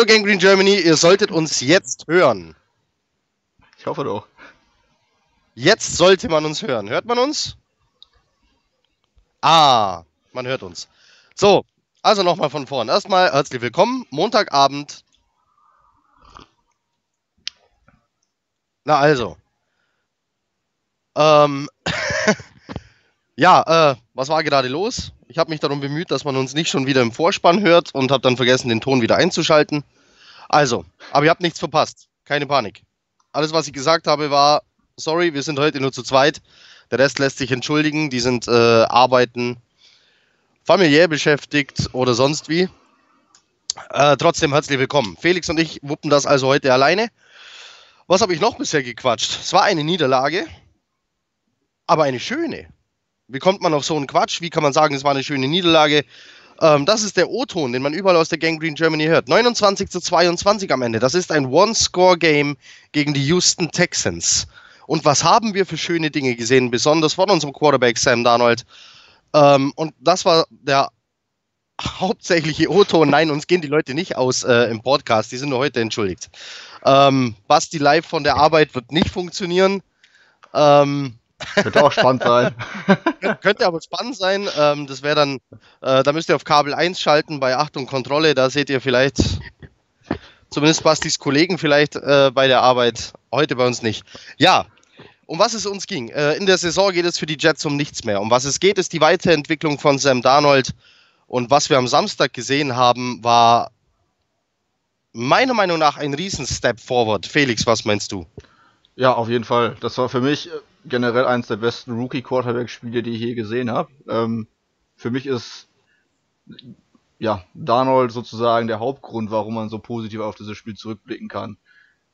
Hallo Gang Green Germany, ihr solltet uns jetzt hören. Ich hoffe doch. Jetzt sollte man uns hören. Hört man uns? Ah, man hört uns. So, also nochmal von vorn. Erstmal herzlich willkommen. Montagabend. Na also. Ähm, ja, äh, was war gerade los? Ich habe mich darum bemüht, dass man uns nicht schon wieder im Vorspann hört und habe dann vergessen, den Ton wieder einzuschalten. Also, aber ihr habt nichts verpasst. Keine Panik. Alles, was ich gesagt habe, war, sorry, wir sind heute nur zu zweit. Der Rest lässt sich entschuldigen. Die sind äh, arbeiten, familiär beschäftigt oder sonst wie. Äh, trotzdem herzlich willkommen. Felix und ich wuppen das also heute alleine. Was habe ich noch bisher gequatscht? Es war eine Niederlage, aber eine schöne. Wie kommt man auf so einen Quatsch? Wie kann man sagen, es war eine schöne Niederlage? Ähm, das ist der O-Ton, den man überall aus der Gang Green Germany hört. 29 zu 22 am Ende. Das ist ein One-Score-Game gegen die Houston Texans. Und was haben wir für schöne Dinge gesehen, besonders von unserem Quarterback Sam Darnold. Ähm, und das war der hauptsächliche O-Ton. Nein, uns gehen die Leute nicht aus äh, im Podcast, die sind nur heute entschuldigt. Ähm, Basti live von der Arbeit wird nicht funktionieren. Ähm, könnte auch spannend sein. könnte aber spannend sein. Ähm, das wäre dann, äh, da müsst ihr auf Kabel 1 schalten bei Achtung Kontrolle. Da seht ihr vielleicht, zumindest Bastis Kollegen vielleicht äh, bei der Arbeit, heute bei uns nicht. Ja, um was es uns ging. Äh, in der Saison geht es für die Jets um nichts mehr. Um was es geht, ist die Weiterentwicklung von Sam Darnold. Und was wir am Samstag gesehen haben, war meiner Meinung nach ein Riesen-Step forward. Felix, was meinst du? Ja, auf jeden Fall. Das war für mich generell eines der besten Rookie-Quarterback-Spiele, die ich je gesehen habe. Ähm, für mich ist ja Darnold sozusagen der Hauptgrund, warum man so positiv auf dieses Spiel zurückblicken kann.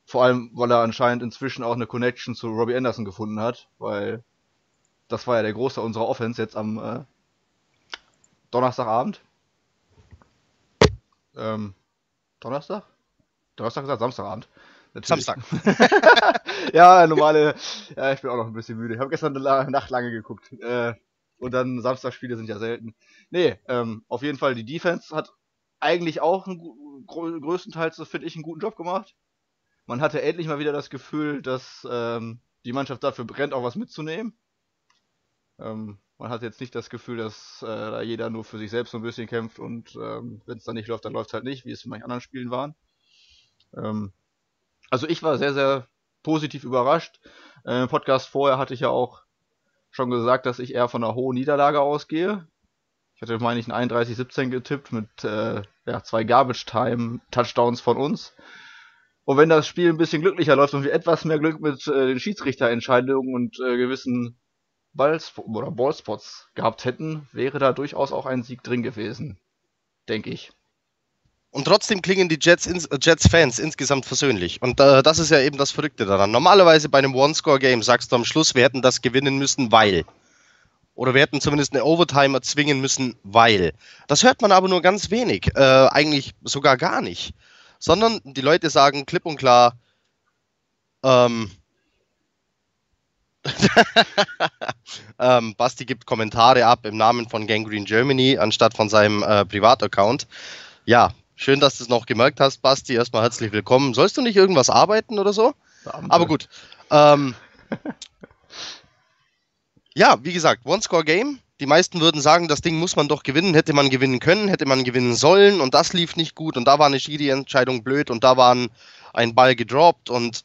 Vor allem, weil er anscheinend inzwischen auch eine Connection zu Robbie Anderson gefunden hat, weil das war ja der Große unserer Offense jetzt am äh, Donnerstagabend. Ähm, Donnerstag? Donnerstag gesagt, Samstagabend. Natürlich. Samstag. ja, normale. Ja, ich bin auch noch ein bisschen müde. Ich habe gestern eine Nacht lange geguckt. Äh, und dann Samstagspiele sind ja selten. Nee, ähm, auf jeden Fall, die Defense hat eigentlich auch einen, größtenteils, finde ich, einen guten Job gemacht. Man hatte endlich mal wieder das Gefühl, dass ähm, die Mannschaft dafür brennt, auch was mitzunehmen. Ähm, man hat jetzt nicht das Gefühl, dass äh, da jeder nur für sich selbst so ein bisschen kämpft und ähm, wenn es dann nicht läuft, dann läuft es halt nicht, wie es in manchen anderen Spielen waren. Ähm, also ich war sehr, sehr positiv überrascht. Äh, Im Podcast vorher hatte ich ja auch schon gesagt, dass ich eher von einer hohen Niederlage ausgehe. Ich hatte, meine ich, ein 31-17 getippt mit äh, ja, zwei Garbage-Time-Touchdowns von uns. Und wenn das Spiel ein bisschen glücklicher läuft und wir etwas mehr Glück mit äh, den Schiedsrichterentscheidungen und äh, gewissen Balls oder Ballspots gehabt hätten, wäre da durchaus auch ein Sieg drin gewesen. Denke ich. Und trotzdem klingen die Jets-Fans äh, Jets insgesamt versöhnlich. Und äh, das ist ja eben das Verrückte daran. Normalerweise bei einem One-Score-Game sagst du am Schluss, wir hätten das gewinnen müssen, weil. Oder wir hätten zumindest eine Overtime erzwingen müssen, weil. Das hört man aber nur ganz wenig. Äh, eigentlich sogar gar nicht. Sondern die Leute sagen klipp und klar, ähm, ähm, Basti gibt Kommentare ab im Namen von Gangrene Germany anstatt von seinem äh, Privataccount. Ja, Schön, dass du es noch gemerkt hast, Basti. Erstmal herzlich willkommen. Sollst du nicht irgendwas arbeiten oder so? Beamte. Aber gut. Ähm, ja, wie gesagt, One-Score-Game. Die meisten würden sagen, das Ding muss man doch gewinnen. Hätte man gewinnen können, hätte man gewinnen sollen. Und das lief nicht gut. Und da war eine Schiri-Entscheidung blöd. Und da war ein, ein Ball gedroppt. Und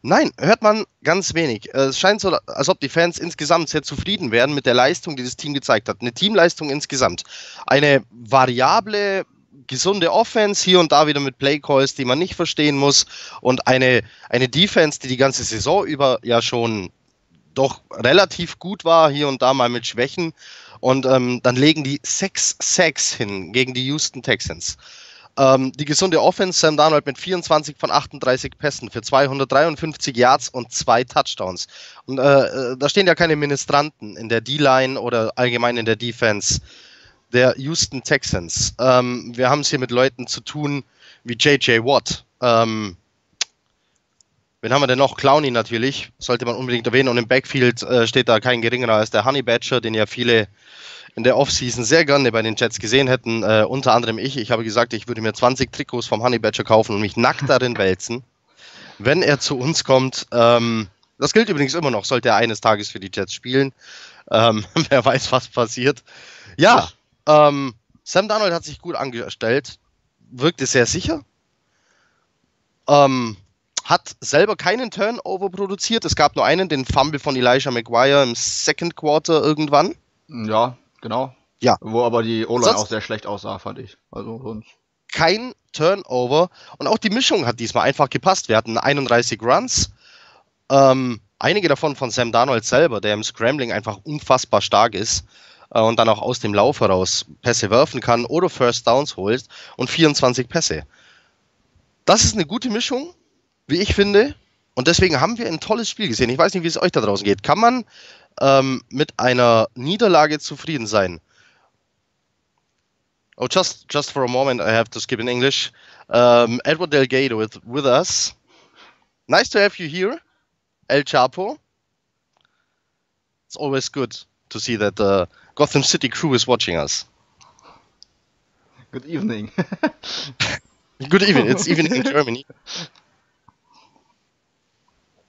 nein, hört man ganz wenig. Es scheint so, als ob die Fans insgesamt sehr zufrieden wären mit der Leistung, die das Team gezeigt hat. Eine Teamleistung insgesamt. Eine variable gesunde Offense, hier und da wieder mit Playcalls, die man nicht verstehen muss und eine, eine Defense, die die ganze Saison über ja schon doch relativ gut war, hier und da mal mit Schwächen. Und ähm, dann legen die sechs Sacks hin gegen die Houston Texans. Ähm, die gesunde Offense, Sam Darnold mit 24 von 38 Pässen für 253 Yards und zwei Touchdowns. Und äh, äh, da stehen ja keine Ministranten in der D-Line oder allgemein in der Defense der Houston Texans. Ähm, wir haben es hier mit Leuten zu tun wie JJ Watt. Ähm, Wen haben wir denn noch? Clowny natürlich, sollte man unbedingt erwähnen. Und im Backfield äh, steht da kein geringerer als der Honey Badger, den ja viele in der Offseason sehr gerne bei den Jets gesehen hätten. Äh, unter anderem ich. Ich habe gesagt, ich würde mir 20 Trikots vom Honey Badger kaufen und mich nackt darin wälzen, wenn er zu uns kommt. Ähm, das gilt übrigens immer noch, sollte er eines Tages für die Jets spielen. Ähm, wer weiß, was passiert. Ja, ähm, Sam Darnold hat sich gut angestellt, wirkte sehr sicher. Ähm, hat selber keinen Turnover produziert. Es gab nur einen, den Fumble von Elijah McGuire im Second Quarter irgendwann. Ja, genau. Ja. Wo aber die O-Line auch sehr schlecht aussah, fand ich. Also sonst. Kein Turnover. Und auch die Mischung hat diesmal einfach gepasst. Wir hatten 31 Runs. Ähm, einige davon von Sam Darnold selber, der im Scrambling einfach unfassbar stark ist äh, und dann auch aus dem Lauf heraus Pässe werfen kann oder First Downs holt und 24 Pässe. Das ist eine gute Mischung wie ich finde. Und deswegen haben wir ein tolles Spiel gesehen. Ich weiß nicht, wie es euch da draußen geht. Kann man ähm, mit einer Niederlage zufrieden sein? Oh, just just for a moment, I have to skip in English. Um, Edward Delgado with, with us. Nice to have you here, El Chapo. It's always good to see that the Gotham City crew is watching us. Good evening. good evening. It's evening in Germany.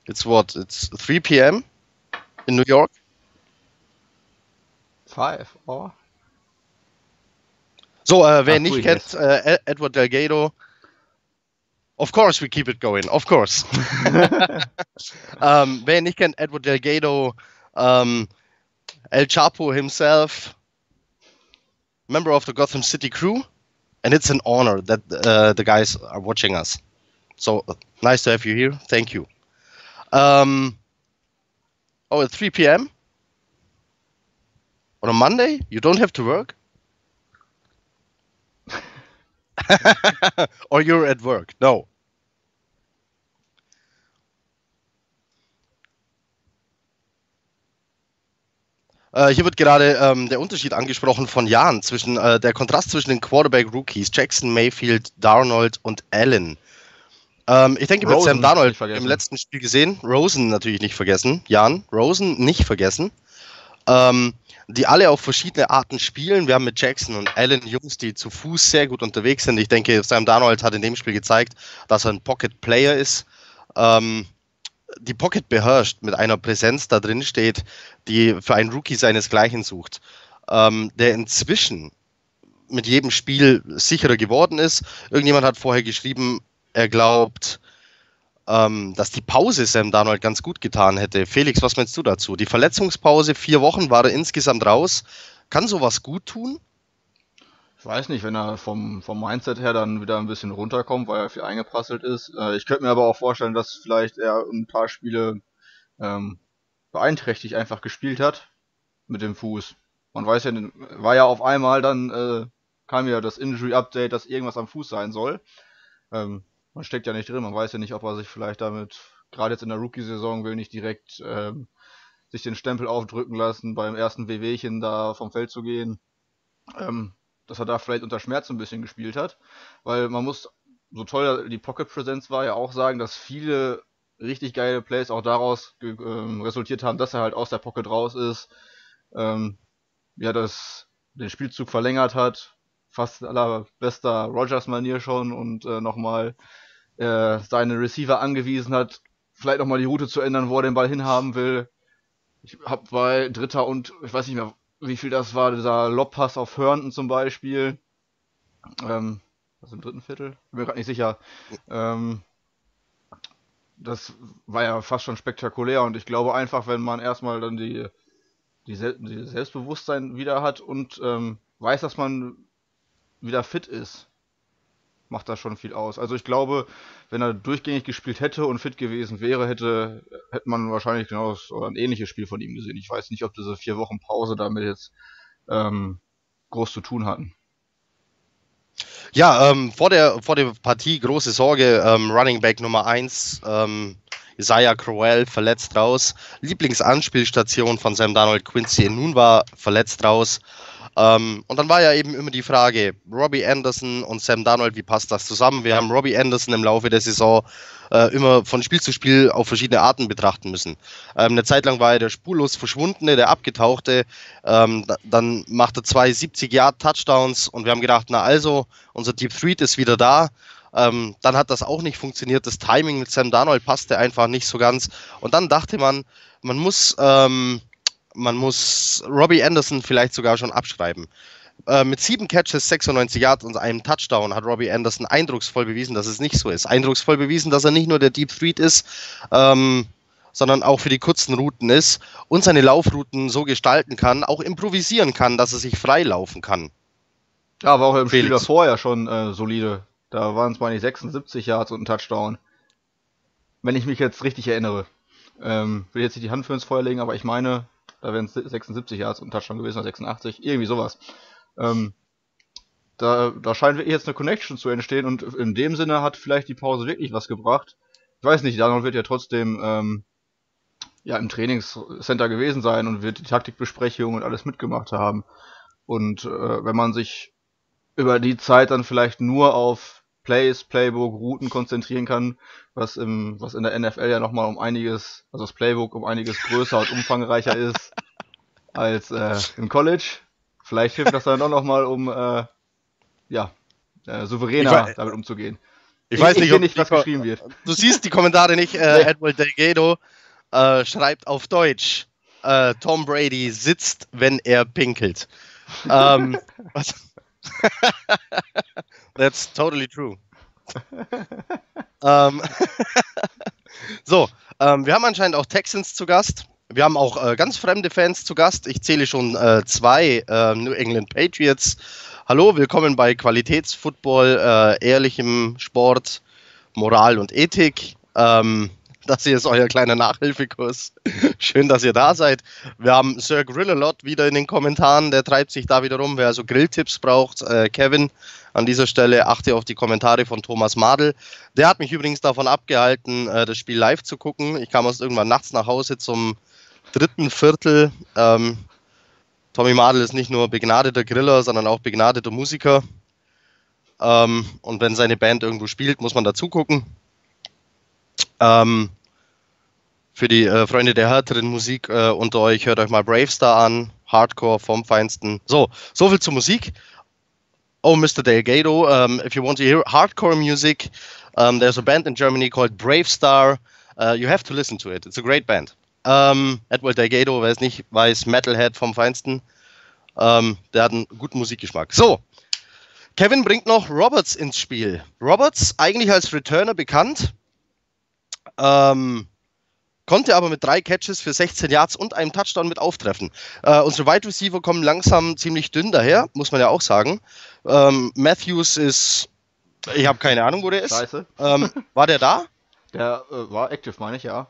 It's what? It's 3 p.m. in New York. Five, or? So, äh, wer Ach, nicht kennt, äh, Edward Delgado. Of course we keep it going, of course. um, wer nicht kennt, Edward Delgado, um, El Chapo himself, member of the Gotham City crew, and it's an honor that uh, the guys are watching us. So nice to have you here. Thank you. Um, oh, at 3 p.m. on a Monday, you don't have to work? or you're at work? No. Äh, hier wird gerade ähm, der Unterschied angesprochen von Jahren zwischen äh, der Kontrast zwischen den Quarterback-Rookies Jackson, Mayfield, Darnold und Allen. Ähm, ich denke, mit Sam Darnold im letzten Spiel gesehen, Rosen natürlich nicht vergessen, Jan, Rosen nicht vergessen, ähm, die alle auf verschiedene Arten spielen. Wir haben mit Jackson und Allen Jungs, die zu Fuß sehr gut unterwegs sind. Ich denke, Sam Darnold hat in dem Spiel gezeigt, dass er ein Pocket-Player ist. Ähm, die Pocket beherrscht, mit einer Präsenz da drin steht, die für einen Rookie seinesgleichen sucht, ähm, der inzwischen mit jedem Spiel sicherer geworden ist. Irgendjemand hat vorher geschrieben, er glaubt, ähm, dass die Pause Sam Darnold ganz gut getan hätte. Felix, was meinst du dazu? Die Verletzungspause, vier Wochen war er insgesamt raus. Kann sowas gut tun? Ich weiß nicht, wenn er vom, vom Mindset her dann wieder ein bisschen runterkommt, weil er viel eingeprasselt ist. Äh, ich könnte mir aber auch vorstellen, dass vielleicht er ein paar Spiele ähm, beeinträchtigt einfach gespielt hat mit dem Fuß. Man weiß ja, war ja auf einmal dann äh, kam ja das Injury Update, dass irgendwas am Fuß sein soll. Ähm, man steckt ja nicht drin, man weiß ja nicht, ob er sich vielleicht damit, gerade jetzt in der Rookie-Saison, will nicht direkt ähm, sich den Stempel aufdrücken lassen, beim ersten WWchen da vom Feld zu gehen. Ähm, dass er da vielleicht unter Schmerz ein bisschen gespielt hat. Weil man muss, so toll die Pocket Presence war, ja auch sagen, dass viele richtig geile Plays auch daraus ähm, resultiert haben, dass er halt aus der Pocket raus ist. Ähm, ja, das den Spielzug verlängert hat, fast allerbester Rogers-Manier schon und äh, nochmal äh, seine Receiver angewiesen hat, vielleicht nochmal die Route zu ändern, wo er den Ball hinhaben will. Ich habe bei Dritter und ich weiß nicht mehr, wie viel das war, dieser Lobpass auf Herndon zum Beispiel. Ähm, was im dritten Viertel? Bin mir gerade nicht sicher. Ähm, das war ja fast schon spektakulär und ich glaube einfach, wenn man erstmal dann die, die, Sel die Selbstbewusstsein wieder hat und ähm, weiß, dass man wieder fit ist, macht das schon viel aus. Also ich glaube, wenn er durchgängig gespielt hätte und fit gewesen wäre, hätte, hätte man wahrscheinlich genau oder ein ähnliches Spiel von ihm gesehen. Ich weiß nicht, ob diese vier Wochen Pause damit jetzt ähm, groß zu tun hatten. Ja, ähm, vor, der, vor der Partie große Sorge, ähm, Running Back Nummer 1, ähm, Isaiah Crowell verletzt raus. Lieblingsanspielstation von Sam Donald Quincy nun war verletzt raus. Ähm, und dann war ja eben immer die Frage, Robbie Anderson und Sam Darnold, wie passt das zusammen? Wir haben Robbie Anderson im Laufe der Saison äh, immer von Spiel zu Spiel auf verschiedene Arten betrachten müssen. Ähm, eine Zeit lang war er der spurlos Verschwundene, der Abgetauchte. Ähm, dann macht er zwei 70-Yard-Touchdowns und wir haben gedacht, na also, unser Deep Threat ist wieder da. Ähm, dann hat das auch nicht funktioniert. Das Timing mit Sam Darnold passte einfach nicht so ganz. Und dann dachte man, man muss ähm, man muss Robbie Anderson vielleicht sogar schon abschreiben. Äh, mit sieben Catches, 96 Yards und einem Touchdown hat Robbie Anderson eindrucksvoll bewiesen, dass es nicht so ist. Eindrucksvoll bewiesen, dass er nicht nur der Deep Threat ist, ähm, sondern auch für die kurzen Routen ist und seine Laufrouten so gestalten kann, auch improvisieren kann, dass er sich frei laufen kann. Ja, war auch im Felix. Spiel davor ja schon äh, solide. Da waren es meine 76 Yards und ein Touchdown. Wenn ich mich jetzt richtig erinnere. Ähm, will jetzt nicht die Hand für ins Feuer legen, aber ich meine, da wären es 76 Yards und Touchdown gewesen, oder 86, irgendwie sowas. Ähm, da, da scheint jetzt eine Connection zu entstehen und in dem Sinne hat vielleicht die Pause wirklich was gebracht. Ich weiß nicht, Donald wird ja trotzdem ähm, ja im Trainingscenter gewesen sein und wird die Taktikbesprechung und alles mitgemacht haben. Und äh, wenn man sich über die Zeit dann vielleicht nur auf Plays, Playbook, Routen konzentrieren kann, was im, was in der NFL ja nochmal um einiges, also das Playbook um einiges größer und umfangreicher ist als äh, im College. Vielleicht hilft das dann auch nochmal, um äh, ja, äh, souveräner weiß, damit umzugehen. Ich, ich weiß nicht, ich nicht was geschrieben wird. Du siehst die Kommentare nicht. Äh. Edward Delgado äh, schreibt auf Deutsch: äh, Tom Brady sitzt, wenn er pinkelt. ähm, was? That's totally true. ähm, so, ähm, wir haben anscheinend auch Texans zu Gast. Wir haben auch äh, ganz fremde Fans zu Gast. Ich zähle schon äh, zwei äh, New England Patriots. Hallo, willkommen bei Qualitätsfootball, äh, ehrlichem Sport, Moral und Ethik. Ähm, das hier ist euer kleiner Nachhilfekurs. Schön, dass ihr da seid. Wir haben Sir Grillalot wieder in den Kommentaren. Der treibt sich da wieder rum. Wer also Grilltipps braucht, äh, Kevin, an dieser Stelle achte auf die Kommentare von Thomas Madel. Der hat mich übrigens davon abgehalten, äh, das Spiel live zu gucken. Ich kam erst irgendwann nachts nach Hause zum dritten Viertel. Ähm, Tommy Madel ist nicht nur begnadeter Griller, sondern auch begnadeter Musiker. Ähm, und wenn seine Band irgendwo spielt, muss man dazu gucken. Ähm, für die äh, Freunde der härteren Musik äh, unter euch, hört euch mal Bravestar an. Hardcore vom Feinsten. So, soviel zur Musik. Oh, Mr. Delgado, um, if you want to hear hardcore music, um, there's a band in Germany called Bravestar. Uh, you have to listen to it. It's a great band. Um, Edward Delgado, wer es nicht weiß, Metalhead vom Feinsten. Um, der hat einen guten Musikgeschmack. So, Kevin bringt noch Roberts ins Spiel. Roberts, eigentlich als Returner bekannt, ähm, konnte aber mit drei Catches für 16 Yards und einem Touchdown mit auftreffen. Äh, unsere Wide Receiver kommen langsam ziemlich dünn daher, muss man ja auch sagen. Ähm, Matthews ist, ich habe keine Ahnung, wo der ist. Scheiße. Ähm, war der da? Der äh, war active, meine ich, ja.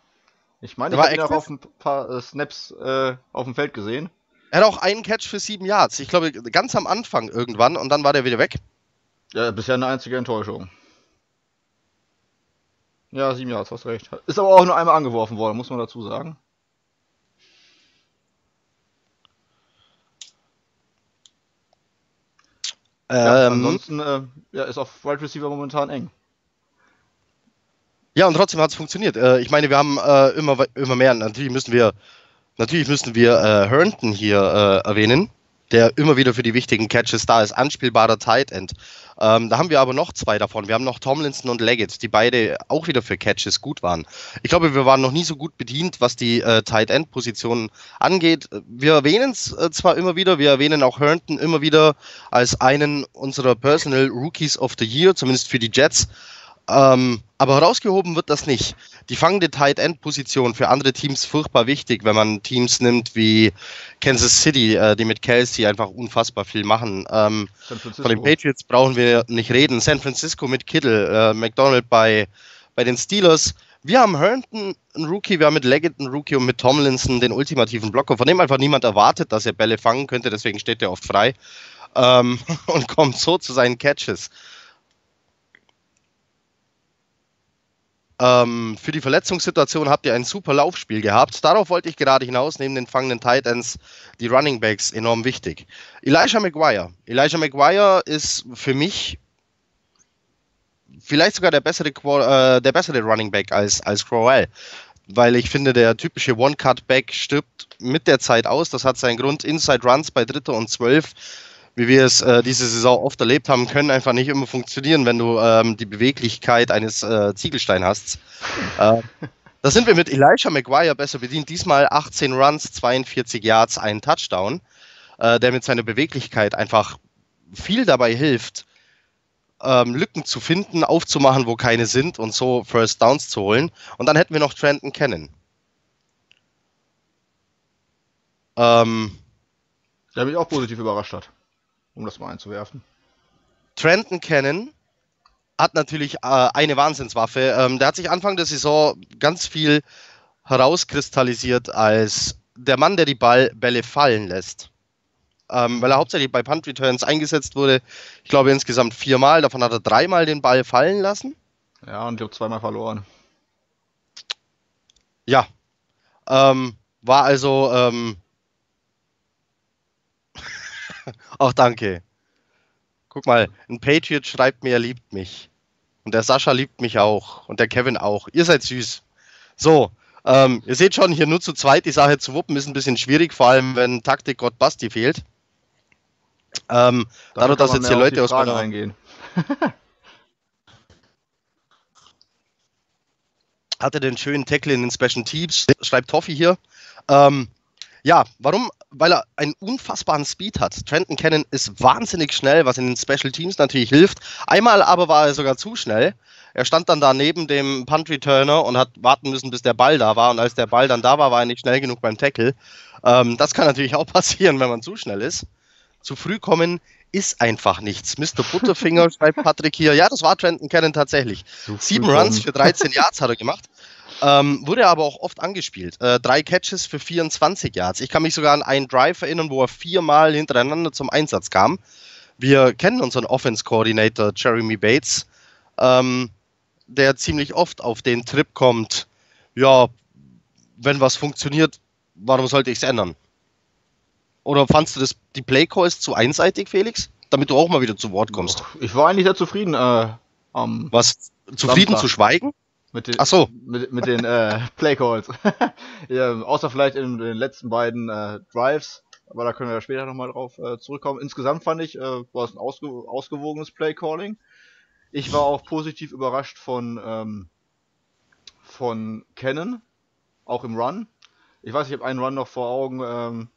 Ich meine, ich habe ihn auch auf ein paar äh, Snaps äh, auf dem Feld gesehen. Er hat auch einen Catch für sieben Yards. Ich glaube, ganz am Anfang irgendwann und dann war der wieder weg. Ja, bisher eine einzige Enttäuschung. Ja, sieben Yards, hast recht. Ist aber auch nur einmal angeworfen worden, muss man dazu sagen. Ja, ähm, ansonsten äh, ja, ist auf Wide Receiver momentan eng. Ja, und trotzdem hat es funktioniert. Äh, ich meine, wir haben äh, immer, immer mehr. Natürlich müssen wir, natürlich müssen wir äh, Herndon hier äh, erwähnen der immer wieder für die wichtigen Catches da ist, anspielbarer Tight End. Ähm, da haben wir aber noch zwei davon. Wir haben noch Tomlinson und Leggett, die beide auch wieder für Catches gut waren. Ich glaube, wir waren noch nie so gut bedient, was die äh, Tight End Positionen angeht. Wir erwähnen es äh, zwar immer wieder, wir erwähnen auch Herndon immer wieder als einen unserer Personal Rookies of the Year, zumindest für die Jets. Ähm, aber herausgehoben wird das nicht. Die fangende Tight End Position für andere Teams furchtbar wichtig, wenn man Teams nimmt wie Kansas City, äh, die mit Kelsey einfach unfassbar viel machen. Ähm, von den Patriots brauchen wir nicht reden. San Francisco mit Kittle, äh, McDonald bei, bei den Steelers. Wir haben Herndon, einen Rookie, wir haben mit Leggett einen Rookie und mit Tomlinson den ultimativen Blocker, von dem einfach niemand erwartet, dass er Bälle fangen könnte, deswegen steht er oft frei ähm, und kommt so zu seinen Catches. Ähm, für die Verletzungssituation habt ihr ein super Laufspiel gehabt. Darauf wollte ich gerade hinaus, neben den fangenden Titans, die Running Backs enorm wichtig. Elijah McGuire. Elijah McGuire ist für mich vielleicht sogar der bessere, äh, der bessere Running Back als, als Crowell. Weil ich finde, der typische One-Cut-Back stirbt mit der Zeit aus. Das hat seinen Grund. Inside Runs bei Dritter und Zwölf wie wir es äh, diese Saison oft erlebt haben, können einfach nicht immer funktionieren, wenn du ähm, die Beweglichkeit eines äh, Ziegelstein hast. Äh, da sind wir mit Elisha McGuire besser bedient. Diesmal 18 Runs, 42 Yards, ein Touchdown, äh, der mit seiner Beweglichkeit einfach viel dabei hilft, ähm, Lücken zu finden, aufzumachen, wo keine sind und so First Downs zu holen. Und dann hätten wir noch Trenton Cannon. Ähm, der mich auch positiv überrascht hat um das mal einzuwerfen. Trenton Cannon hat natürlich äh, eine Wahnsinnswaffe. Ähm, der hat sich Anfang der Saison ganz viel herauskristallisiert als der Mann, der die Ball Bälle fallen lässt. Ähm, weil er hauptsächlich bei Punt Returns eingesetzt wurde. Ich glaube insgesamt viermal, davon hat er dreimal den Ball fallen lassen. Ja, und ich glaube zweimal verloren. Ja. Ähm, war also ähm, Auch danke. Guck mal, ein Patriot schreibt mir, er liebt mich. Und der Sascha liebt mich auch. Und der Kevin auch. Ihr seid süß. So, ähm, ihr seht schon, hier nur zu zweit die Sache zu wuppen ist ein bisschen schwierig, vor allem wenn Taktik Gott Basti fehlt. Ähm, dadurch, dass jetzt hier Leute aus meiner. Eingehen. hatte den schönen Tackle in den Special Teams, schreibt Toffi hier. Ähm, ja, warum weil er einen unfassbaren Speed hat. Trenton Cannon ist wahnsinnig schnell, was in den Special Teams natürlich hilft. Einmal aber war er sogar zu schnell. Er stand dann da neben dem Punt Returner und hat warten müssen, bis der Ball da war. Und als der Ball dann da war, war er nicht schnell genug beim Tackle. Ähm, das kann natürlich auch passieren, wenn man zu schnell ist. Zu früh kommen ist einfach nichts. Mr. Butterfinger schreibt Patrick hier. Ja, das war Trenton Cannon tatsächlich. Sieben Runs für 13 Yards hat er gemacht. Ähm, wurde aber auch oft angespielt. Äh, drei Catches für 24 Yards. Ich kann mich sogar an einen Drive erinnern, wo er viermal hintereinander zum Einsatz kam. Wir kennen unseren Offense-Coordinator Jeremy Bates, ähm, der ziemlich oft auf den Trip kommt, ja, wenn was funktioniert, warum sollte ich es ändern? Oder fandst du das, die Playcalls zu einseitig, Felix? Damit du auch mal wieder zu Wort kommst. Ich war eigentlich sehr zufrieden. Äh, was? Zufrieden Samstag. zu schweigen? Mit den, Ach so. Mit, mit den äh, Playcalls. ja, außer vielleicht in den letzten beiden äh, Drives, aber da können wir ja später nochmal drauf äh, zurückkommen. Insgesamt fand ich, äh, war es ein ausge ausgewogenes Playcalling. Ich war auch positiv überrascht von, ähm, von Canon, auch im Run. Ich weiß, ich habe einen Run noch vor Augen, ähm,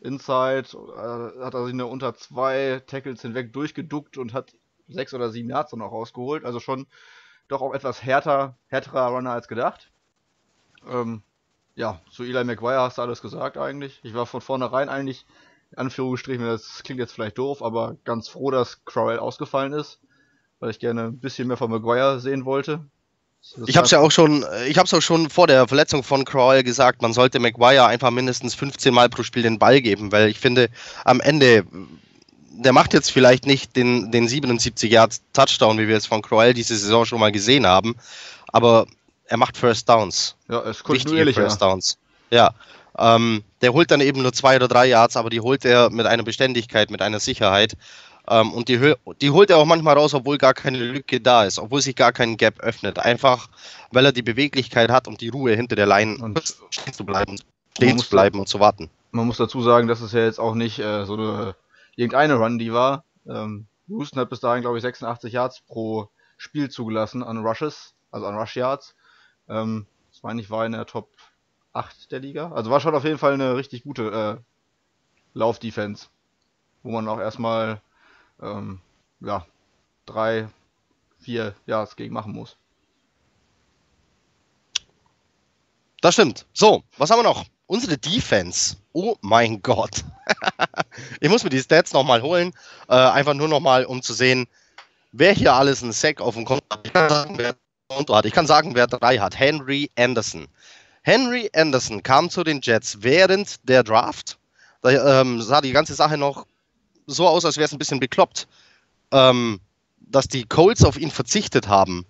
Inside, äh, hat er sich nur unter zwei Tackles hinweg durchgeduckt und hat sechs oder sieben Yards dann auch rausgeholt. Also schon doch auch etwas härter, härterer Runner als gedacht. Ähm, ja, zu Eli McGuire hast du alles gesagt eigentlich. Ich war von vornherein eigentlich, in Anführungsstrichen, das klingt jetzt vielleicht doof, aber ganz froh, dass Crowell ausgefallen ist, weil ich gerne ein bisschen mehr von McGuire sehen wollte. Das ich habe es ja auch schon, ich habe es auch schon vor der Verletzung von Crowell gesagt, man sollte McGuire einfach mindestens 15 Mal pro Spiel den Ball geben, weil ich finde, am Ende der macht jetzt vielleicht nicht den, den 77 Yards Touchdown, wie wir es von Crowell diese Saison schon mal gesehen haben, aber er macht First Downs. Ja, es ist kontinuierlich. First Downs. Ja. Ähm, der holt dann eben nur zwei oder drei Yards, aber die holt er mit einer Beständigkeit, mit einer Sicherheit. Ähm, und die, die holt er auch manchmal raus, obwohl gar keine Lücke da ist, obwohl sich gar kein Gap öffnet. Einfach, weil er die Beweglichkeit hat und die Ruhe hinter der Line und stehen zu bleiben, stehen zu bleiben und zu warten. Man muss dazu sagen, dass es ja jetzt auch nicht äh, so eine irgendeine Run, die war. Ähm, Houston hat bis dahin, glaube ich, 86 Yards pro Spiel zugelassen an Rushes, also an Rush Yards. Ähm, das meine ich war in der Top 8 der Liga. Also war schon auf jeden Fall eine richtig gute äh, Laufdefense, wo man auch erstmal ähm, ja, drei, vier Yards gegen machen muss. Das stimmt. So, was haben wir noch? Unsere Defense. Oh mein Gott. ich muss mir die Stats nochmal holen. Äh, einfach nur nochmal, um zu sehen, wer hier alles einen Sack auf dem Konto hat. Ich kann sagen, wer drei hat. Henry Anderson. Henry Anderson kam zu den Jets während der Draft. Da ähm, sah die ganze Sache noch so aus, als wäre es ein bisschen bekloppt, ähm, dass die Colts auf ihn verzichtet haben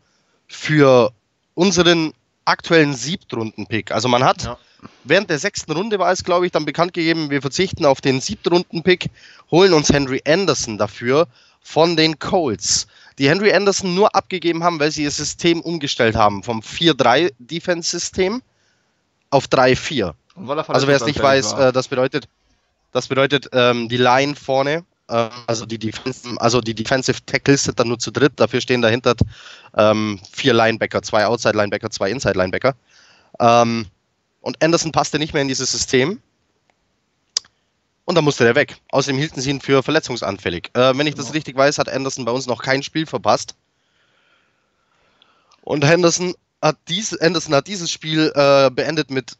für unseren aktuellen Siebtrunden-Pick. Also man hat Ja. während der sechsten Runde war es, glaube ich, dann bekannt gegeben, wir verzichten auf den Siebtrunden-Pick, holen uns Henry Anderson dafür von den Colts. Die Henry Anderson nur abgegeben haben, weil sie ihr System umgestellt haben vom 4-3-Defense-System auf 3-4. Und weil er Also wer es nicht weiß, äh, das bedeutet, das bedeutet ähm, die Line vorne, also die Defense, also die Defensive Tackles sind dann nur zu dritt. Dafür stehen dahinter ähm, vier Linebacker, zwei Outside Linebacker, zwei Inside Linebacker. Ähm, und Anderson passte nicht mehr in dieses System. Und dann musste der weg. Außerdem hielten sie ihn für verletzungsanfällig. Äh, wenn ich das Genau. richtig weiß, hat Anderson bei uns noch kein Spiel verpasst. Und Henderson hat, dies, Anderson hat dieses Spiel äh, beendet mit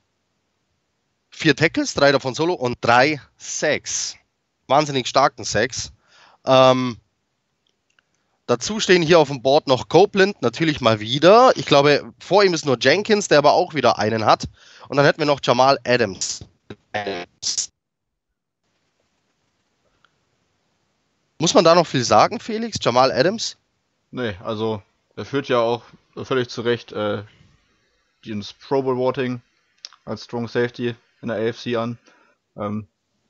vier Tackles, drei davon solo und drei Sacks. Wahnsinnig starken Sacks. Ähm, dazu stehen hier auf dem Board noch Copeland, natürlich mal wieder. Ich glaube, vor ihm ist nur Jenkins, der aber auch wieder einen hat. Und dann hätten wir noch Jamal Adams. Muss man da noch viel sagen, Felix? Jamal Adams? Nee, also er führt ja auch völlig zu Recht äh, dieses Pro Bowl Voting als Strong Safety in der AFC an. Ähm,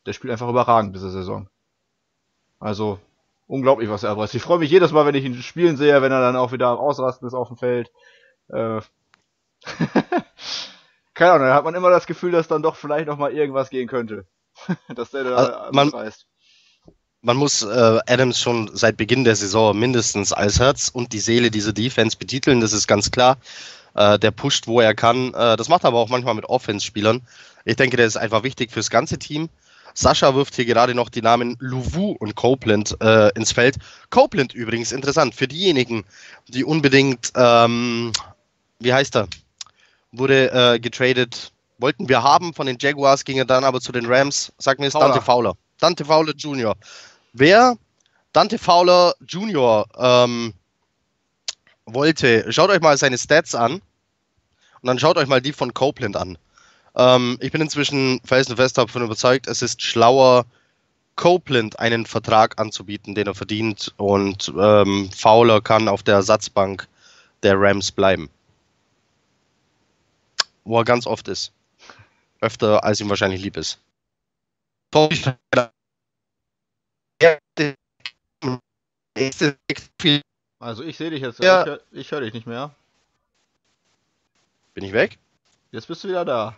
der spielt einfach überragend diese Saison. Also unglaublich, was er abreißt. Ich freue mich jedes Mal, wenn ich ihn spielen sehe, wenn er dann auch wieder am Ausrasten ist auf dem Feld. Äh, Keine Ahnung, da hat man immer das Gefühl, dass dann doch vielleicht noch mal irgendwas gehen könnte. dass der da Also, man- reißt. man muss äh, Adams schon seit Beginn der Saison mindestens als Herz und die Seele dieser Defense betiteln, das ist ganz klar. Äh, der pusht, wo er kann. Äh, das macht er aber auch manchmal mit Offense-Spielern. Ich denke, der ist einfach wichtig fürs ganze Team. Sascha wirft hier gerade noch die Namen Louvu und Copeland äh, ins Feld. Copeland übrigens interessant für diejenigen, die unbedingt, ähm, wie heißt er, wurde äh, getradet, wollten wir haben von den Jaguars, ging er dann aber zu den Rams. Sag mir es, Fowler. Dante Fowler. Dante Fowler Jr. Wer Dante Fowler Jr. Ähm, wollte, schaut euch mal seine Stats an und dann schaut euch mal die von Copeland an. Ähm, ich bin inzwischen felsenfest davon überzeugt, es ist schlauer, Copeland einen Vertrag anzubieten, den er verdient und ähm, Fowler kann auf der Ersatzbank der Rams bleiben. Wo er ganz oft ist. Öfter, als ihm wahrscheinlich lieb ist. Also ich sehe dich jetzt. Ja. Ich, hör- ich höre dich nicht mehr. Bin ich weg? Jetzt bist du wieder da.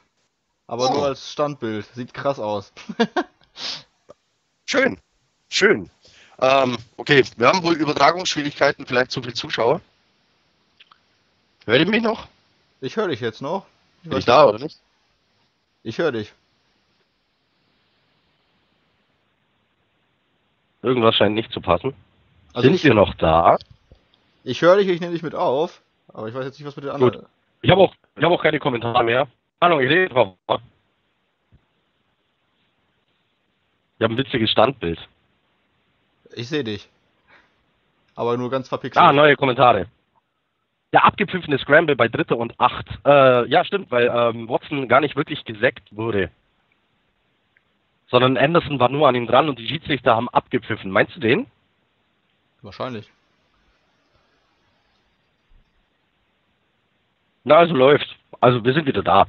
Aber Oh. nur als Standbild. Sieht krass aus. Schön. Schön. Ähm, okay, wir haben wohl Übertragungsschwierigkeiten, vielleicht zu viel Zuschauer. Hört ihr mich noch? Ich höre dich jetzt noch. Ich, Bin ich da oder nicht? ich höre dich. Irgendwas scheint nicht zu passen. Also Sind wir noch da? ich höre dich, ich nehme dich mit auf. Aber ich weiß jetzt nicht, was mit den anderen. Ich habe auch, ich hab auch keine Kommentare mehr. Ahnung, ich rede drauf. Ich habe ein witziges Standbild. Ich sehe dich. Aber nur ganz verpixelt. Ah, neue Kommentare. Der abgepfiffene Scramble bei Dritte und Acht. Äh, ja, stimmt, weil ähm, Watson gar nicht wirklich gesackt wurde. Sondern Anderson war nur an ihm dran und die Schiedsrichter haben abgepfiffen. Meinst du den? Wahrscheinlich. Na, also läuft. Also wir sind wieder da.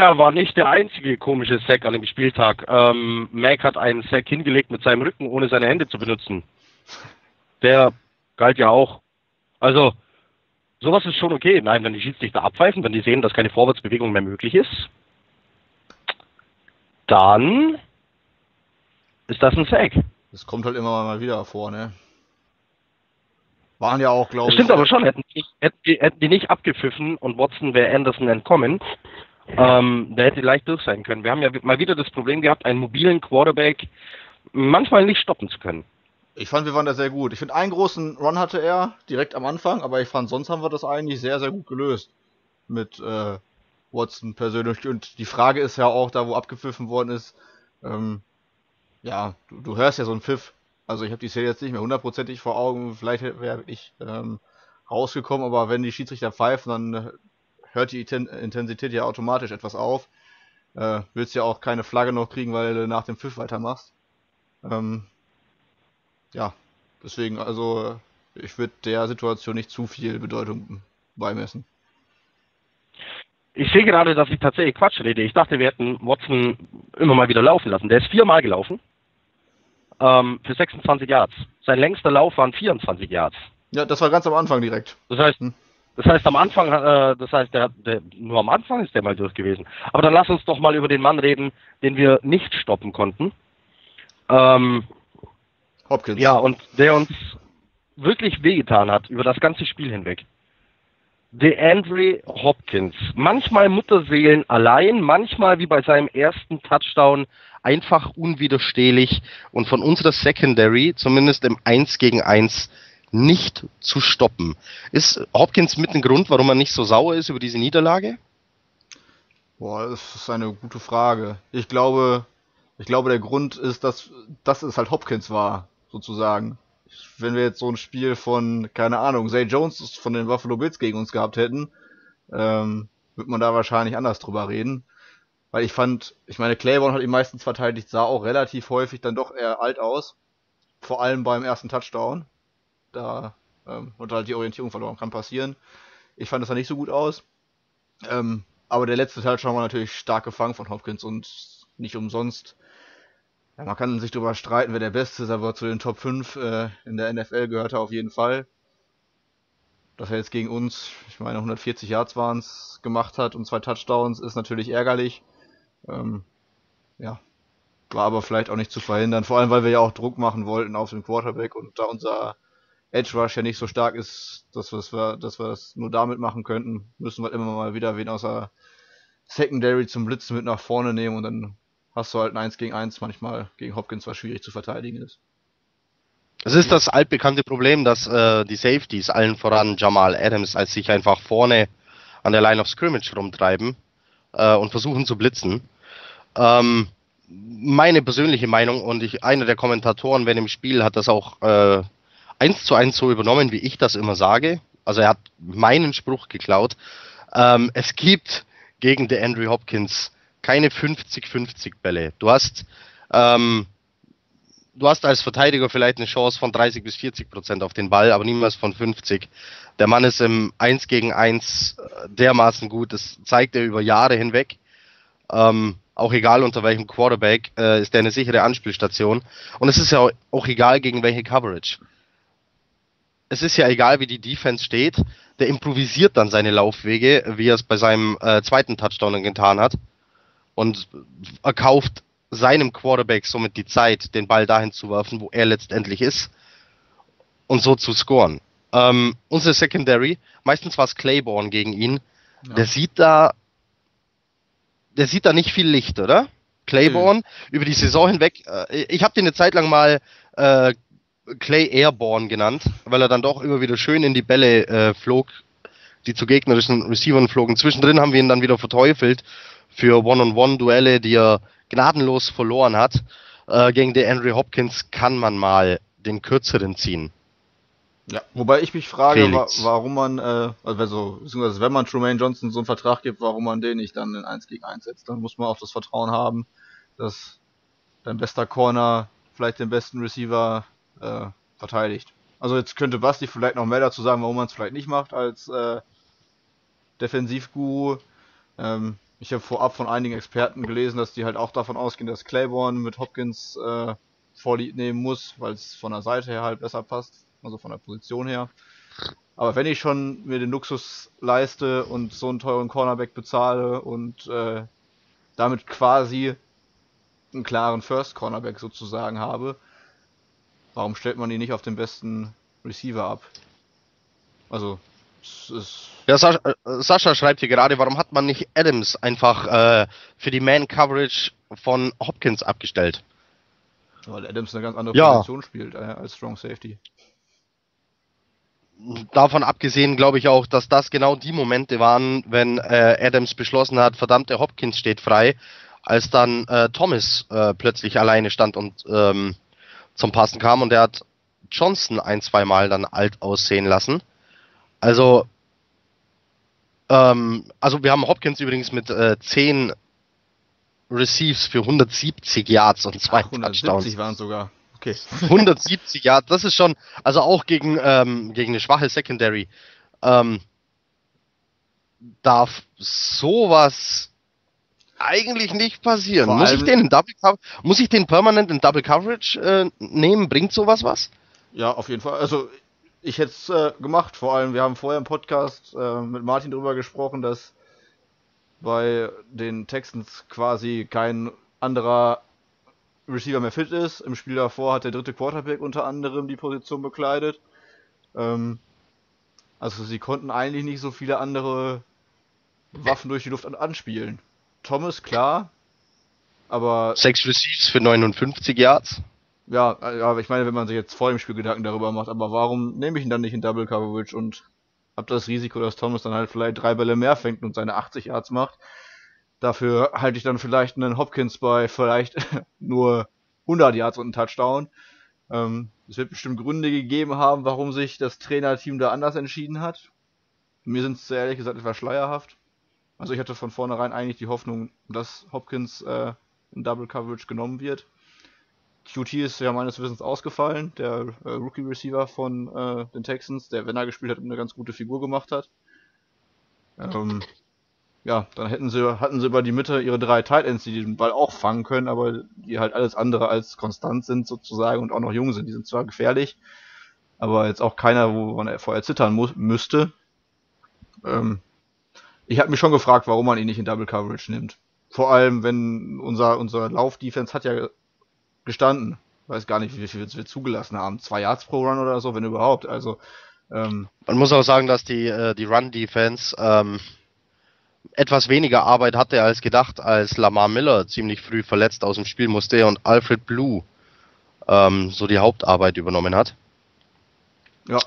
Ja, war nicht der einzige komische Sack an dem Spieltag. Ähm, Mac hat einen Sack hingelegt mit seinem Rücken, ohne seine Hände zu benutzen. Der galt ja auch. Also, sowas ist schon okay. Nein, wenn die Schiedsrichter abpfeifen, wenn die sehen, dass keine Vorwärtsbewegung mehr möglich ist, dann ist das ein Sack. Das kommt halt immer mal wieder vor, ne? Waren ja auch, glaube ich. stimmt aber schon, hätten die, hätten, die, hätten die nicht abgepfiffen und Watson wäre Anderson entkommen, ähm, der hätte leicht durch sein können. Wir haben ja mal wieder das Problem gehabt, einen mobilen Quarterback manchmal nicht stoppen zu können. Ich fand, wir waren da sehr gut. Ich finde, einen großen Run hatte er direkt am Anfang, aber ich fand, sonst haben wir das eigentlich sehr, sehr gut gelöst. Mit äh, Watson persönlich. Und die Frage ist ja auch, da wo abgepfiffen worden ist, ähm, ja, du, du hörst ja so einen Pfiff. Also ich habe die Szene jetzt nicht mehr hundertprozentig vor Augen, vielleicht wäre wirklich ähm, rausgekommen, aber wenn die Schiedsrichter pfeifen, dann äh, hört die Inten- Intensität ja automatisch etwas auf. Äh, willst ja auch keine Flagge noch kriegen, weil du nach dem Pfiff weitermachst. Ähm, ja, deswegen, also ich würde der Situation nicht zu viel Bedeutung beimessen. Ich sehe gerade, dass ich tatsächlich Quatsch rede. Ich dachte, wir hätten Watson immer mal wieder laufen lassen. Der ist viermal gelaufen. Ähm, für 26 Yards. Sein längster Lauf waren 24 Yards. Ja, das war ganz am Anfang direkt. Das heißt, hm. das heißt am Anfang, äh, das heißt, der, der, nur am Anfang ist der mal durch gewesen. Aber dann lass uns doch mal über den Mann reden, den wir nicht stoppen konnten. Ähm, Hopkins. Ja, und der uns wirklich wehgetan hat über das ganze Spiel hinweg. DeAndre Hopkins. Manchmal Mutterseelen allein, manchmal wie bei seinem ersten Touchdown einfach unwiderstehlich und von unserer Secondary, zumindest im 1 gegen 1, nicht zu stoppen. Ist Hopkins mit ein Grund, warum er nicht so sauer ist über diese Niederlage? Boah, das ist eine gute Frage. Ich glaube, ich glaube, der Grund ist, dass, dass es halt Hopkins war, sozusagen wenn wir jetzt so ein Spiel von, keine Ahnung, Zay Jones von den Buffalo Bills gegen uns gehabt hätten, ähm, würde man da wahrscheinlich anders drüber reden. Weil ich fand, ich meine, Claiborne hat ihn meistens verteidigt, sah auch relativ häufig dann doch eher alt aus. Vor allem beim ersten Touchdown. Da ähm, und halt die Orientierung verloren kann passieren. Ich fand es da nicht so gut aus. Ähm, aber der letzte Touchdown war natürlich stark gefangen von Hopkins und nicht umsonst man kann sich darüber streiten, wer der Beste ist, aber zu den Top 5 äh, in der NFL gehört er auf jeden Fall. Dass er jetzt gegen uns, ich meine 140 Yards waren es, gemacht hat und zwei Touchdowns, ist natürlich ärgerlich. Ähm, ja, war aber vielleicht auch nicht zu verhindern, vor allem weil wir ja auch Druck machen wollten auf den Quarterback und da unser Edge Rush ja nicht so stark ist, dass, wir, dass wir das nur damit machen könnten, müssen wir immer mal wieder wen außer Secondary zum Blitzen mit nach vorne nehmen und dann hast du halt ein 1 gegen 1 manchmal gegen Hopkins, was schwierig zu verteidigen ist. Es ist das altbekannte Problem, dass äh, die Safeties, allen voran Jamal Adams, als sich einfach vorne an der Line of Scrimmage rumtreiben äh, und versuchen zu blitzen. Ähm, meine persönliche Meinung und ich, einer der Kommentatoren wenn im Spiel hat das auch äh, eins zu eins so übernommen, wie ich das immer sage. Also er hat meinen Spruch geklaut. Ähm, es gibt gegen Andrew Hopkins keine 50-50 Bälle. Du hast, ähm, du hast als Verteidiger vielleicht eine Chance von 30 bis 40 Prozent auf den Ball, aber niemals von 50. Der Mann ist im 1 gegen 1 äh, dermaßen gut, das zeigt er über Jahre hinweg. Ähm, auch egal unter welchem Quarterback, äh, ist er eine sichere Anspielstation. Und es ist ja auch egal gegen welche Coverage. Es ist ja egal, wie die Defense steht. Der improvisiert dann seine Laufwege, wie er es bei seinem äh, zweiten Touchdown getan hat und erkauft seinem Quarterback somit die Zeit, den Ball dahin zu werfen, wo er letztendlich ist und so zu scoren. Ähm, unsere Secondary, meistens war es Claiborne gegen ihn, ja. der sieht da, der sieht da nicht viel Licht, oder? Claiborne mhm. über die Saison hinweg. Äh, ich habe den eine Zeit lang mal äh, Clay Airborne genannt, weil er dann doch immer wieder schön in die Bälle äh, flog, die zu gegnerischen Receivern flogen. Zwischendrin haben wir ihn dann wieder verteufelt für One-on-One-Duelle, die er gnadenlos verloren hat. Äh, gegen den Andrew Hopkins kann man mal den kürzeren ziehen. Ja, wobei ich mich frage, wa warum man, äh, also, beziehungsweise wenn man Trumaine Johnson so einen Vertrag gibt, warum man den nicht dann in 1 gegen 1 setzt. Dann muss man auch das Vertrauen haben, dass dein bester Corner vielleicht den besten Receiver äh, verteidigt. Also jetzt könnte Basti vielleicht noch mehr dazu sagen, warum man es vielleicht nicht macht als äh, Defensivguru. Ähm, ich habe vorab von einigen Experten gelesen, dass die halt auch davon ausgehen, dass Claiborne mit Hopkins äh, Vorlieb nehmen muss, weil es von der Seite her halt besser passt, also von der Position her. Aber wenn ich schon mir den Luxus leiste und so einen teuren Cornerback bezahle und äh, damit quasi einen klaren First Cornerback sozusagen habe, warum stellt man ihn nicht auf den besten Receiver ab? Also ja, Sascha, äh, Sascha, schreibt hier gerade, warum hat man nicht Adams einfach äh, für die Man-Coverage von Hopkins abgestellt? Weil Adams eine ganz andere ja. Position spielt äh, als Strong Safety. Davon abgesehen glaube ich auch, dass das genau die Momente waren, wenn äh, Adams beschlossen hat, verdammt, der Hopkins steht frei, als dann äh, Thomas äh, plötzlich alleine stand und ähm, zum Passen kam und er hat Johnson ein, zwei Mal dann alt aussehen lassen. Also, ähm, also wir haben Hopkins übrigens mit äh, 10 Receives für 170 Yards und zwei Ach, 170 waren sogar. Okay. 170 Yards, das ist schon, also auch gegen, ähm, gegen eine schwache Secondary, ähm, darf sowas eigentlich nicht passieren. muss ich den in Double muss ich den permanent in Double Coverage äh, nehmen? Bringt sowas was? Ja, auf jeden Fall. Also ich hätte es äh, gemacht. Vor allem, wir haben vorher im Podcast äh, mit Martin darüber gesprochen, dass bei den Texans quasi kein anderer Receiver mehr fit ist. Im Spiel davor hat der dritte Quarterback unter anderem die Position bekleidet. Ähm, also sie konnten eigentlich nicht so viele andere Waffen durch die Luft an anspielen. Thomas, klar, aber... Sechs Receives für 59 Yards. Ja, aber ich meine, wenn man sich jetzt vor dem Spiel Gedanken darüber macht, aber warum nehme ich ihn dann nicht in Double Coverage und hab das Risiko, dass Thomas dann halt vielleicht drei Bälle mehr fängt und seine 80 Yards macht. Dafür halte ich dann vielleicht einen Hopkins bei vielleicht nur 100 Yards und einen Touchdown. Ähm, es wird bestimmt Gründe gegeben haben, warum sich das Trainerteam da anders entschieden hat. Mir sind es ehrlich gesagt etwas schleierhaft. Also ich hatte von vornherein eigentlich die Hoffnung, dass Hopkins äh, in Double Coverage genommen wird. QT ist ja meines Wissens ausgefallen, der äh, Rookie Receiver von äh, den Texans, der, wenn er gespielt hat, eine ganz gute Figur gemacht hat. Ähm, ja, dann hätten sie, hatten sie über die Mitte ihre drei Tight Ends, die den Ball auch fangen können, aber die halt alles andere als konstant sind sozusagen und auch noch jung sind. Die sind zwar gefährlich, aber jetzt auch keiner, wo man vorher zittern muss, müsste. Ähm, ich habe mich schon gefragt, warum man ihn nicht in Double Coverage nimmt. Vor allem, wenn unser, unser Lauf-Defense hat ja gestanden. Weiß gar nicht, wie viel wir zugelassen haben. Zwei Yards pro Run oder so, wenn überhaupt. Also, ähm, Man muss auch sagen, dass die, äh, die Run-Defense ähm, etwas weniger Arbeit hatte als gedacht, als Lamar Miller ziemlich früh verletzt aus dem Spiel musste und Alfred Blue ähm, so die Hauptarbeit übernommen hat. Ja.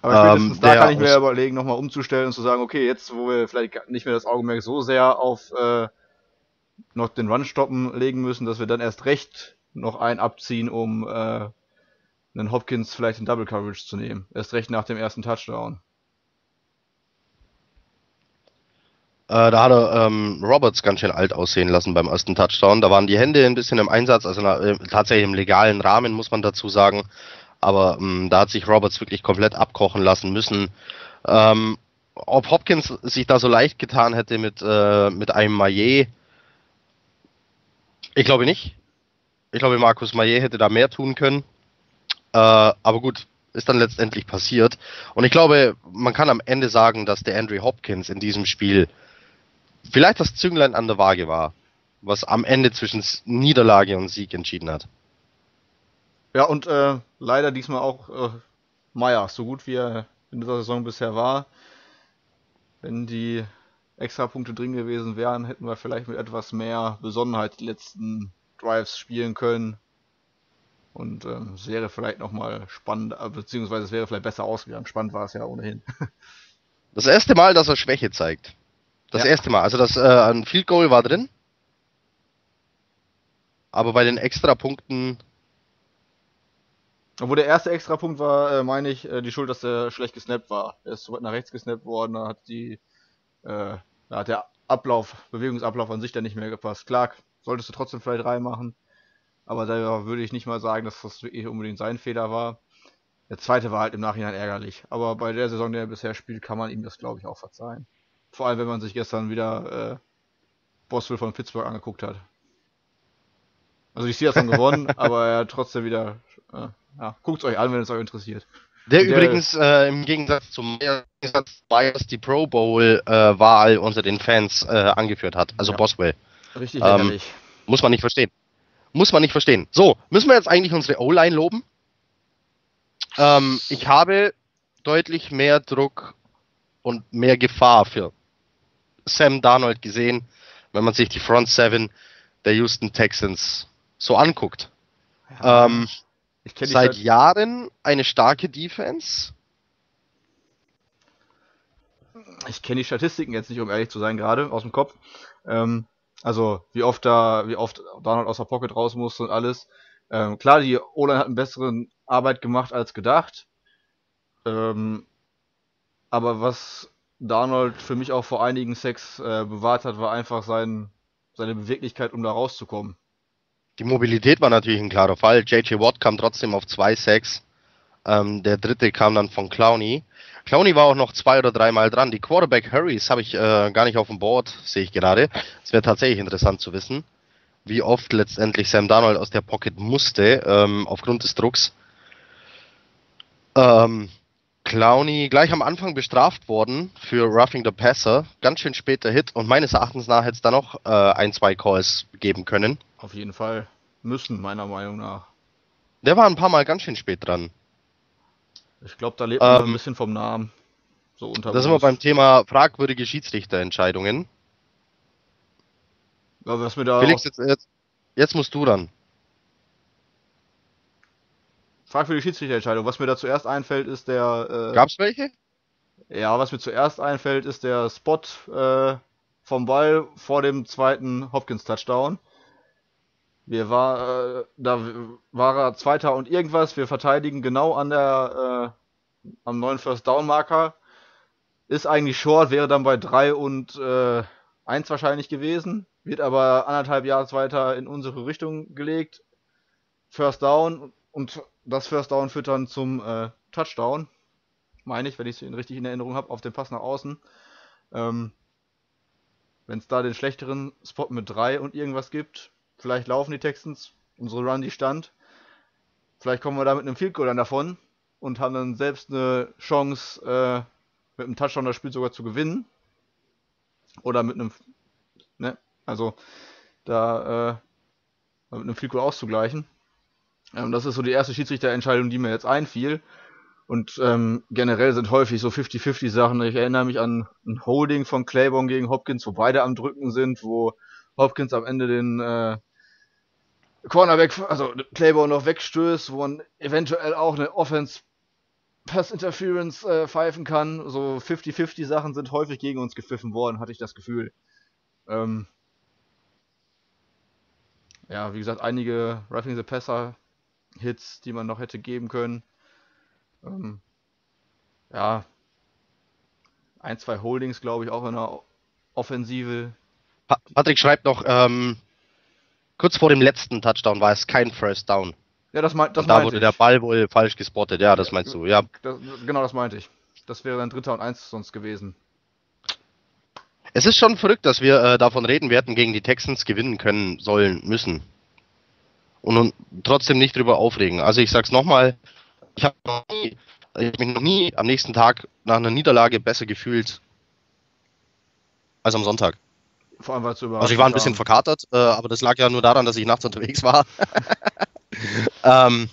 Aber spätestens ähm, da kann ich mir überlegen, nochmal umzustellen und zu sagen, okay, jetzt, wo wir vielleicht nicht mehr das Augenmerk so sehr auf äh, noch den Run stoppen legen müssen, dass wir dann erst recht noch einen abziehen, um äh, einen Hopkins vielleicht in Double Coverage zu nehmen. Erst recht nach dem ersten Touchdown. Äh, da hat er ähm, Roberts ganz schön alt aussehen lassen beim ersten Touchdown. Da waren die Hände ein bisschen im Einsatz, also na, äh, tatsächlich im legalen Rahmen, muss man dazu sagen. Aber ähm, da hat sich Roberts wirklich komplett abkochen lassen müssen. Ähm, ob Hopkins sich da so leicht getan hätte mit, äh, mit einem Maillet, ich glaube nicht. Ich glaube, Markus Maillet hätte da mehr tun können. Äh, aber gut, ist dann letztendlich passiert. Und ich glaube, man kann am Ende sagen, dass der Andrew Hopkins in diesem Spiel vielleicht das Zünglein an der Waage war, was am Ende zwischen Niederlage und Sieg entschieden hat. Ja, und äh, leider diesmal auch äh, Meier, so gut wie er in dieser Saison bisher war. Wenn die extra Punkte drin gewesen wären, hätten wir vielleicht mit etwas mehr Besonnenheit die letzten Drives spielen können. Und ähm, es wäre vielleicht nochmal spannend, äh, beziehungsweise es wäre vielleicht besser ausgegangen. Spannend war es ja ohnehin. Das erste Mal, dass er Schwäche zeigt. Das ja. erste Mal. Also das äh, ein Field Goal war drin. Aber bei den Extrapunkten obwohl der erste Extrapunkt war, äh, meine ich, äh, die Schuld, dass er schlecht gesnappt war. Er ist so weit nach rechts gesnappt worden, da hat die, äh, da hat der Ablauf, Bewegungsablauf an sich dann nicht mehr gepasst. Klar, solltest du trotzdem vielleicht reinmachen, aber da würde ich nicht mal sagen, dass das wirklich unbedingt sein Fehler war. Der zweite war halt im Nachhinein ärgerlich, aber bei der Saison, der er bisher spielt, kann man ihm das, glaube ich, auch verzeihen. Vor allem, wenn man sich gestern wieder äh, Boswell von Pittsburgh angeguckt hat. Also die Steelers haben gewonnen, aber er hat trotzdem wieder äh, ja, guckt euch an, wenn es euch interessiert. Der, der übrigens äh, im Gegensatz zum Bias die Pro Bowl-Wahl äh, unter den Fans äh, angeführt hat, also ja. Boswell. Richtig ähm, Muss man nicht verstehen. Muss man nicht verstehen. So, müssen wir jetzt eigentlich unsere O-Line loben? Ähm, ich habe deutlich mehr Druck und mehr Gefahr für Sam Darnold gesehen, wenn man sich die Front Seven der Houston Texans so anguckt. Ja. Ähm, Seit Jahren eine starke Defense. Ich kenne die Statistiken jetzt nicht, um ehrlich zu sein, gerade aus dem Kopf. Ähm, also wie oft da, wie oft Donald aus der Pocket raus musste und alles. Ähm, klar, die O-Line hat eine bessere Arbeit gemacht als gedacht. Ähm, aber was Donald für mich auch vor einigen Sex äh, bewahrt hat, war einfach sein, seine Beweglichkeit, um da rauszukommen. Die Mobilität war natürlich ein klarer Fall. JJ Watt kam trotzdem auf 2 Sacks. Ähm, der dritte kam dann von Clowney. Clowney war auch noch zwei oder dreimal dran. Die Quarterback Hurries habe ich äh, gar nicht auf dem Board, sehe ich gerade. Es wäre tatsächlich interessant zu wissen, wie oft letztendlich Sam Darnold aus der Pocket musste, ähm, aufgrund des Drucks. Ähm, Clowney gleich am Anfang bestraft worden für Roughing the Passer. Ganz schön später Hit und meines Erachtens nach hätte es da noch äh, ein, zwei Calls geben können. Auf jeden Fall müssen, meiner Meinung nach. Der war ein paar Mal ganz schön spät dran. Ich glaube, da lebt man Ähm, ein bisschen vom Namen. So unter Da sind wir beim Thema fragwürdige Schiedsrichterentscheidungen. Ja, was mir da Felix, jetzt, jetzt, jetzt musst du dann. frag für die Schiedsrichterentscheidung. Was mir da zuerst einfällt, ist der. Äh, Gab's welche? ja, was mir zuerst einfällt, ist der Spot äh, vom Ball vor dem zweiten Hopkins-Touchdown. Wir war, äh, da war er Zweiter und irgendwas. Wir verteidigen genau an der, äh, am neuen First Down Marker. Ist eigentlich short, wäre dann bei 3 und äh, 1 wahrscheinlich gewesen. Wird aber anderthalb Yards weiter in unsere Richtung gelegt. First Down und das First Down führt dann zum äh, Touchdown. Meine ich, wenn ich es richtig in Erinnerung habe, auf den Pass nach außen. Ähm, wenn es da den schlechteren Spot mit 3 und irgendwas gibt, vielleicht laufen die Texans, unsere Run die stand. Vielleicht kommen wir da mit einem Field Goal dann davon und haben dann selbst eine Chance, äh, mit einem Touchdown das Spiel sogar zu gewinnen. Oder mit einem, ne, also da äh, mit einem Field Goal auszugleichen. Ähm, das ist so die erste Schiedsrichterentscheidung, die mir jetzt einfiel. Und ähm, generell sind häufig so 50-50 Sachen. Ich erinnere mich an ein Holding von Claiborne gegen Hopkins, wo beide am Drücken sind, wo Hopkins am Ende den äh, Cornerback, also Claiborne noch wegstößt, wo man eventuell auch eine Offense Pass Interference äh, pfeifen kann. So 50-50 Sachen sind häufig gegen uns gepfiffen worden, hatte ich das Gefühl. Ähm, ja, wie gesagt, einige Roughing the Passer Hits, die man noch hätte geben können. Ähm, ja, ein, zwei Holdings, glaube ich, auch in der Offensive. Pa Patrick schreibt noch, ähm, kurz vor dem letzten Touchdown war es kein First Down. Ja, das, mein, das Und da wurde ich. der Ball wohl falsch gespottet. Ja, das meinst du. Ja, Das, genau das meinte ich. Das wäre dann Dritter und Eins sonst gewesen. Es ist schon verrückt, dass wir äh, davon reden, wir hätten gegen die Texans gewinnen können, sollen, müssen. Und, nun trotzdem nicht drüber aufregen. Also ich sag's nochmal, ich habe noch nie, ich hab mich noch nie am nächsten Tag nach einer Niederlage besser gefühlt als am Sonntag. Vor allem, weil es so Also ich war ein bisschen verkatert, äh, aber das lag ja nur daran, dass ich nachts unterwegs war. ähm,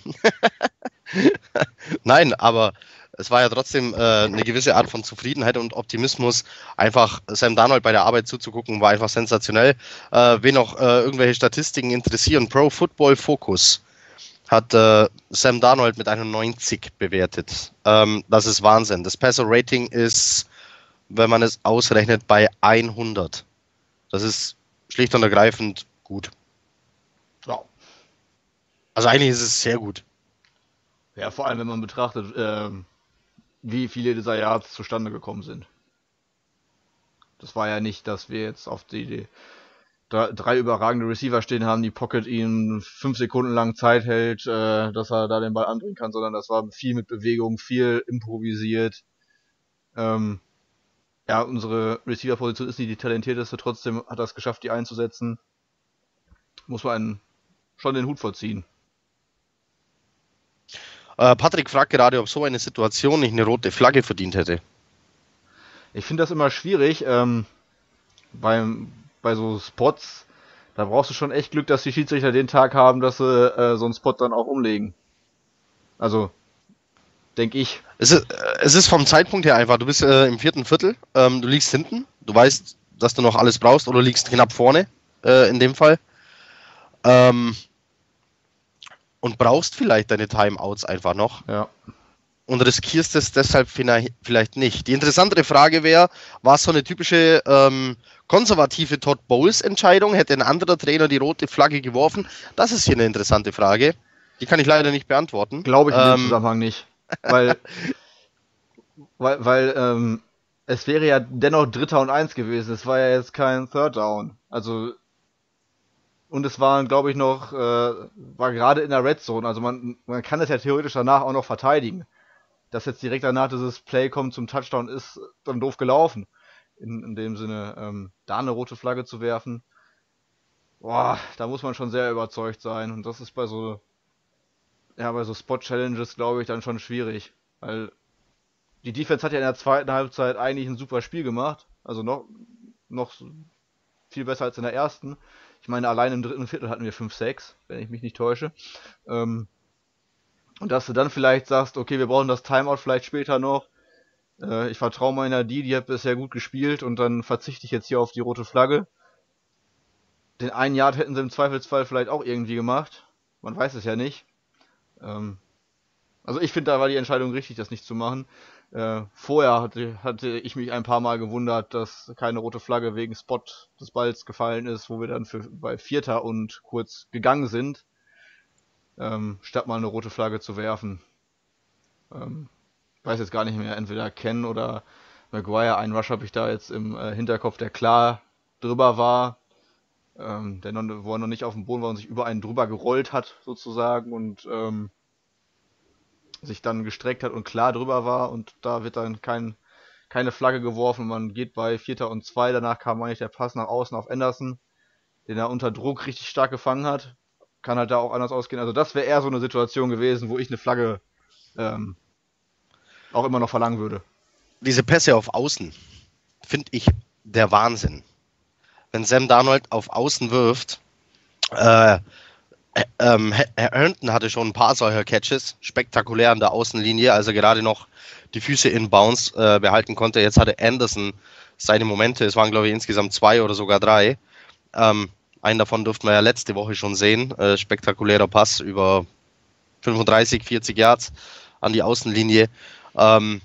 Nein, aber es war ja trotzdem äh, eine gewisse Art von Zufriedenheit und Optimismus. Einfach Sam Darnold bei der Arbeit zuzugucken, war einfach sensationell. Äh, wen auch äh, irgendwelche Statistiken interessieren, Pro Football Focus hat äh, Sam Darnold mit einer 90 bewertet. Ähm, das ist Wahnsinn. Das Passer Rating ist, wenn man es ausrechnet, bei 100. Das ist schlicht und ergreifend gut. Ja. Also eigentlich ist es sehr gut. ja, vor allem, wenn man betrachtet, ähm, wie viele dieser Yards zustande gekommen sind. Das war ja nicht, dass wir jetzt auf die, die drei, überragende Receiver stehen haben, die Pocket ihm fünf Sekunden lang Zeit hält, äh, dass er da den Ball anbringen kann, sondern das war viel mit Bewegung, viel improvisiert. Ähm, ja, unsere Receiver-Position ist nicht die talentierteste, trotzdem hat er es geschafft, die einzusetzen. Muss man schon den Hut vorziehen. Äh, Patrick fragt gerade, ob so eine Situation nicht eine rote Flagge verdient hätte. Ich finde das immer schwierig, ähm, beim, bei so Spots, da brauchst du schon echt Glück, dass die Schiedsrichter den Tag haben, dass sie äh, so einen Spot dann auch umlegen. Also, denke ich. Es ist, äh, es ist vom Zeitpunkt her einfach, du bist äh, im vierten Viertel, ähm, du liegst hinten, du weißt, dass du noch alles brauchst oder liegst knapp vorne, äh, in dem Fall. Ähm, und brauchst vielleicht deine Timeouts einfach noch Ja. und riskierst es deshalb vielleicht nicht. Die interessantere Frage wäre, war es so eine typische ähm, konservative Todd Bowles Entscheidung? Hätte ein anderer Trainer die rote Flagge geworfen? Das ist hier eine interessante Frage. Die kann ich leider nicht beantworten. Glaube ich in dem Ähm, Zusammenhang nicht. Weil, weil, weil ähm, es wäre ja dennoch Dritter und Eins gewesen. Es war ja jetzt kein Third Down. Also, und es waren, glaube ich, noch, äh, war gerade in der Red Zone. Also man, man kann das ja theoretisch danach auch noch verteidigen. Dass jetzt direkt danach dieses Play kommt zum Touchdown ist dann doof gelaufen. In, in dem Sinne, ähm, da eine rote Flagge zu werfen. Boah, da muss man schon sehr überzeugt sein. Und das ist bei so, ja, bei so Spot-Challenges, glaube ich, dann schon schwierig. Weil die Defense hat ja in der zweiten Halbzeit eigentlich ein super Spiel gemacht. Also noch, noch viel besser als in der ersten. Ich meine, allein im dritten Viertel hatten wir 5-6, wenn ich mich nicht täusche. Ähm, und dass du dann vielleicht sagst, okay, wir brauchen das Timeout vielleicht später noch. Äh, ich vertraue meiner die, die hat bisher gut gespielt und dann verzichte ich jetzt hier auf die rote Flagge. Den einen Yard hätten sie im Zweifelsfall vielleicht auch irgendwie gemacht. Man weiß es ja nicht. Ähm, also ich finde, da war die Entscheidung richtig, das nicht zu machen. Äh, vorher hatte, hatte ich mich ein paar Mal gewundert, dass keine rote Flagge wegen Spot des Balls gefallen ist, wo wir dann für, bei Vierter und kurz gegangen sind, ähm, statt mal eine rote Flagge zu werfen. Ähm, weiß jetzt gar nicht mehr, entweder Ken oder Maguire, einen Rush habe ich da jetzt im äh, Hinterkopf, der klar drüber war, ähm, der noch, wo er noch nicht auf dem Boden war und sich über einen drüber gerollt hat, sozusagen, und ähm, sich dann gestreckt hat und klar drüber war und da wird dann kein, keine Flagge geworfen. Man geht bei Vierter und Zwei. Danach kam eigentlich der Pass nach außen auf Anderson, den er unter Druck richtig stark gefangen hat. Kann halt da auch anders ausgehen. Also das wäre eher so eine Situation gewesen, wo ich eine Flagge ähm, auch immer noch verlangen würde. Diese Pässe auf Außen finde ich der Wahnsinn. Wenn Sam Darnold auf Außen wirft, äh, ähm, Herndon hatte schon ein paar solcher Catches, spektakulär an der Außenlinie, also gerade noch die Füße in Bounce äh, behalten konnte. Jetzt hatte Anderson seine Momente, es waren glaube ich insgesamt zwei oder sogar drei. Ähm, einen davon durften wir ja letzte Woche schon sehen. Äh, spektakulärer Pass über 35, 40 Yards an die Außenlinie. Ähm,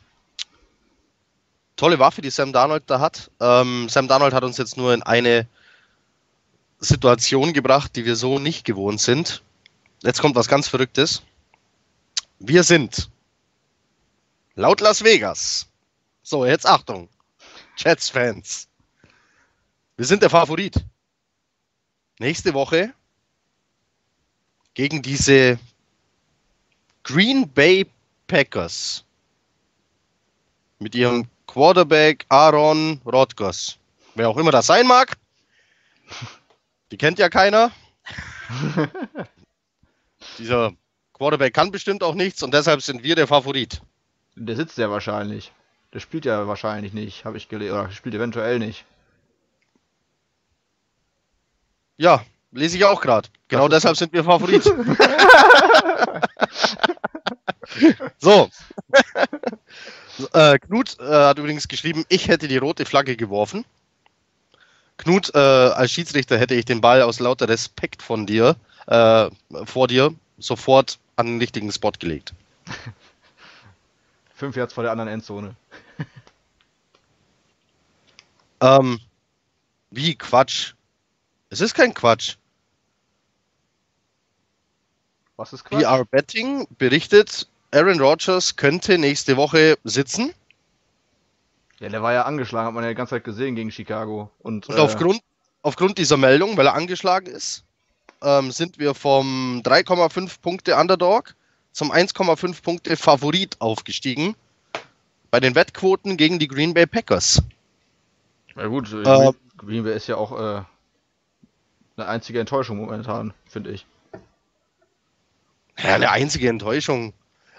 tolle Waffe, die Sam Darnold da hat. Ähm, Sam Darnold hat uns jetzt nur in eine Situation gebracht, die wir so nicht gewohnt sind. Jetzt kommt was ganz Verrücktes. Wir sind laut Las Vegas. So, jetzt Achtung. Jets-Fans. Wir sind der Favorit. Nächste Woche gegen diese Green Bay Packers mit ihrem Quarterback Aaron Rodgers. Wer auch immer das sein mag. Die kennt ja keiner. Dieser Quarterback kann bestimmt auch nichts und deshalb sind wir der Favorit. Der sitzt ja wahrscheinlich. Der spielt ja wahrscheinlich nicht, habe ich gelesen. Oder spielt eventuell nicht. Ja, lese ich auch gerade. Genau deshalb sind wir Favorit. so. äh, Knut äh, hat übrigens geschrieben, ich hätte die rote Flagge geworfen. Knut, äh, als Schiedsrichter hätte ich den Ball aus lauter Respekt von dir, äh, vor dir, sofort an den richtigen Spot gelegt. Fünf Yards vor der anderen Endzone. ähm, wie Quatsch? Es ist kein Quatsch. Was ist Quatsch? VR Betting berichtet, Aaron Rodgers könnte nächste Woche sitzen. Ja, der war ja angeschlagen, hat man ja die ganze Zeit gesehen gegen Chicago. Und, Und äh, aufgrund, aufgrund dieser Meldung, weil er angeschlagen ist, ähm, sind wir vom 3,5 Punkte Underdog zum 1,5 Punkte Favorit aufgestiegen. Bei den Wettquoten gegen die Green Bay Packers. Na gut, äh, Green Bay ist ja auch äh, eine einzige Enttäuschung momentan, finde ich. Ja, eine einzige Enttäuschung.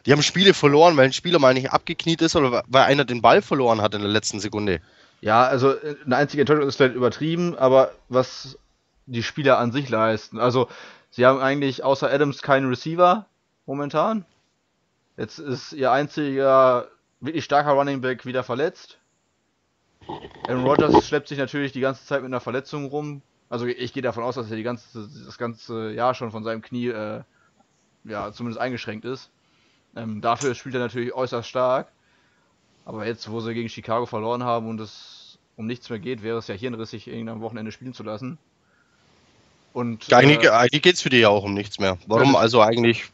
Die haben Spiele verloren, weil ein Spieler mal nicht abgekniet ist oder weil einer den Ball verloren hat in der letzten Sekunde. Ja, also eine einzige Enttäuschung ist vielleicht übertrieben, aber was die Spieler an sich leisten. Also, sie haben eigentlich außer Adams keinen Receiver momentan. Jetzt ist ihr einziger wirklich starker Running Back wieder verletzt. Aaron Rodgers schleppt sich natürlich die ganze Zeit mit einer Verletzung rum. Also ich gehe davon aus, dass er die ganze, das ganze Jahr schon von seinem Knie äh, ja, zumindest eingeschränkt ist. Ähm, dafür spielt er natürlich äußerst stark. Aber jetzt, wo sie gegen Chicago verloren haben und es um nichts mehr geht, wäre es ja hirnrissig, ihn am Wochenende spielen zu lassen. Und, eigentlich äh, eigentlich geht es für die ja auch um nichts mehr. Warum ja, also eigentlich?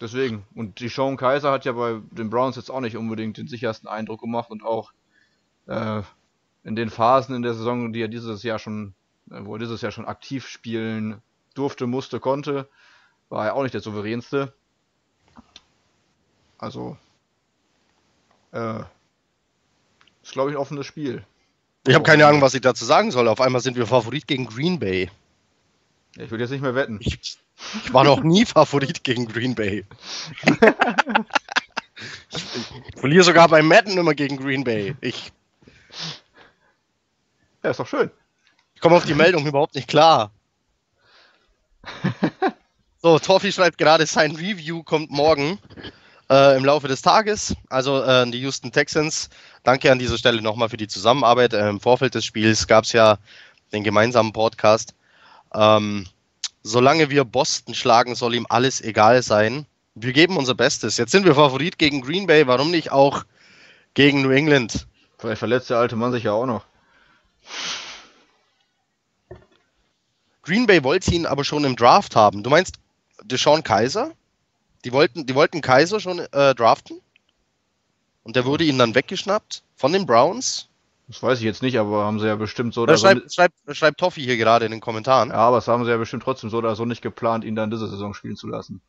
Deswegen. Und die Sean Kaiser hat ja bei den Browns jetzt auch nicht unbedingt den sichersten Eindruck gemacht und auch äh, in den Phasen in der Saison, die er dieses Jahr schon, äh, wo er dieses Jahr schon aktiv spielen durfte, musste, konnte. War er auch nicht der souveränste. Also, äh, ist, glaube ich, ein offenes Spiel. Ich habe keine Ahnung, was ich dazu sagen soll. Auf einmal sind wir Favorit gegen Green Bay. Ich würde jetzt nicht mehr wetten. Ich, ich war noch nie Favorit gegen Green Bay. ich verliere sogar beim Madden immer gegen Green Bay. Ich. Ja, ist doch schön. Ich komme auf die Meldung überhaupt nicht klar. So, Torfi schreibt gerade, sein Review kommt morgen äh, im Laufe des Tages. Also äh, die Houston Texans. Danke an dieser Stelle nochmal für die Zusammenarbeit. Äh, Im Vorfeld des Spiels gab es ja den gemeinsamen Podcast. Ähm, solange wir Boston schlagen, soll ihm alles egal sein. Wir geben unser Bestes. Jetzt sind wir Favorit gegen Green Bay. Warum nicht auch gegen New England? Vielleicht verletzt der alte Mann sich ja auch noch. Green Bay wollte ihn aber schon im Draft haben. Du meinst Deshaun Kaiser? Die wollten, die wollten Kaiser schon äh, draften? Und der wurde ihnen dann weggeschnappt von den Browns? Das weiß ich jetzt nicht, aber haben sie ja bestimmt so oder so. Schreibt, schreibt, schreibt Toffi hier gerade in den Kommentaren. Ja, aber das haben sie ja bestimmt trotzdem so oder so nicht geplant, ihn dann diese Saison spielen zu lassen.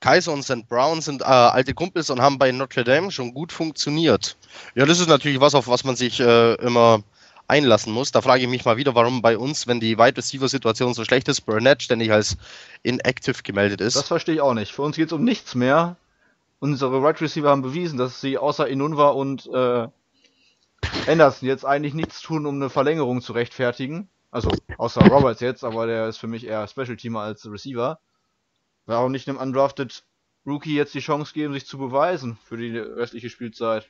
Kaiser und St. Brown sind äh, alte Kumpels und haben bei Notre Dame schon gut funktioniert. Ja, das ist natürlich was, auf was man sich äh, immer einlassen muss. Da frage ich mich mal wieder, warum bei uns, wenn die Wide Receiver Situation so schlecht ist, Burnett ständig als inactive gemeldet ist. Das verstehe ich auch nicht. Für uns geht es um nichts mehr. Unsere Wide Receiver haben bewiesen, dass sie außer Inunva und äh, Anderson jetzt eigentlich nichts tun, um eine Verlängerung zu rechtfertigen. Also außer Roberts jetzt, aber der ist für mich eher Special Teamer als Receiver. Warum nicht einem undrafted Rookie jetzt die Chance geben, sich zu beweisen für die restliche Spielzeit?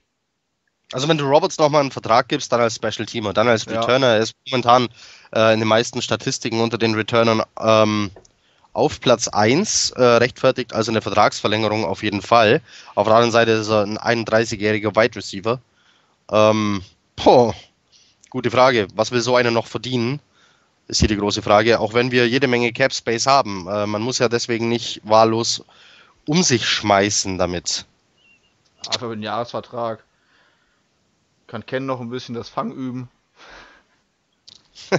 Also wenn du Roberts nochmal einen Vertrag gibst, dann als Special Teamer, dann als Returner. Ja. Er ist momentan äh, in den meisten Statistiken unter den Returnern ähm, auf Platz 1, äh, rechtfertigt also eine Vertragsverlängerung auf jeden Fall. Auf der anderen Seite ist er ein 31-jähriger Wide Receiver. Ähm, boah, gute Frage. Was will so einer noch verdienen? Ist hier die große Frage. Auch wenn wir jede Menge Cap Space haben. Äh, man muss ja deswegen nicht wahllos um sich schmeißen damit. Einfach mit einem Jahresvertrag. Kann Ken noch ein bisschen das Fang üben.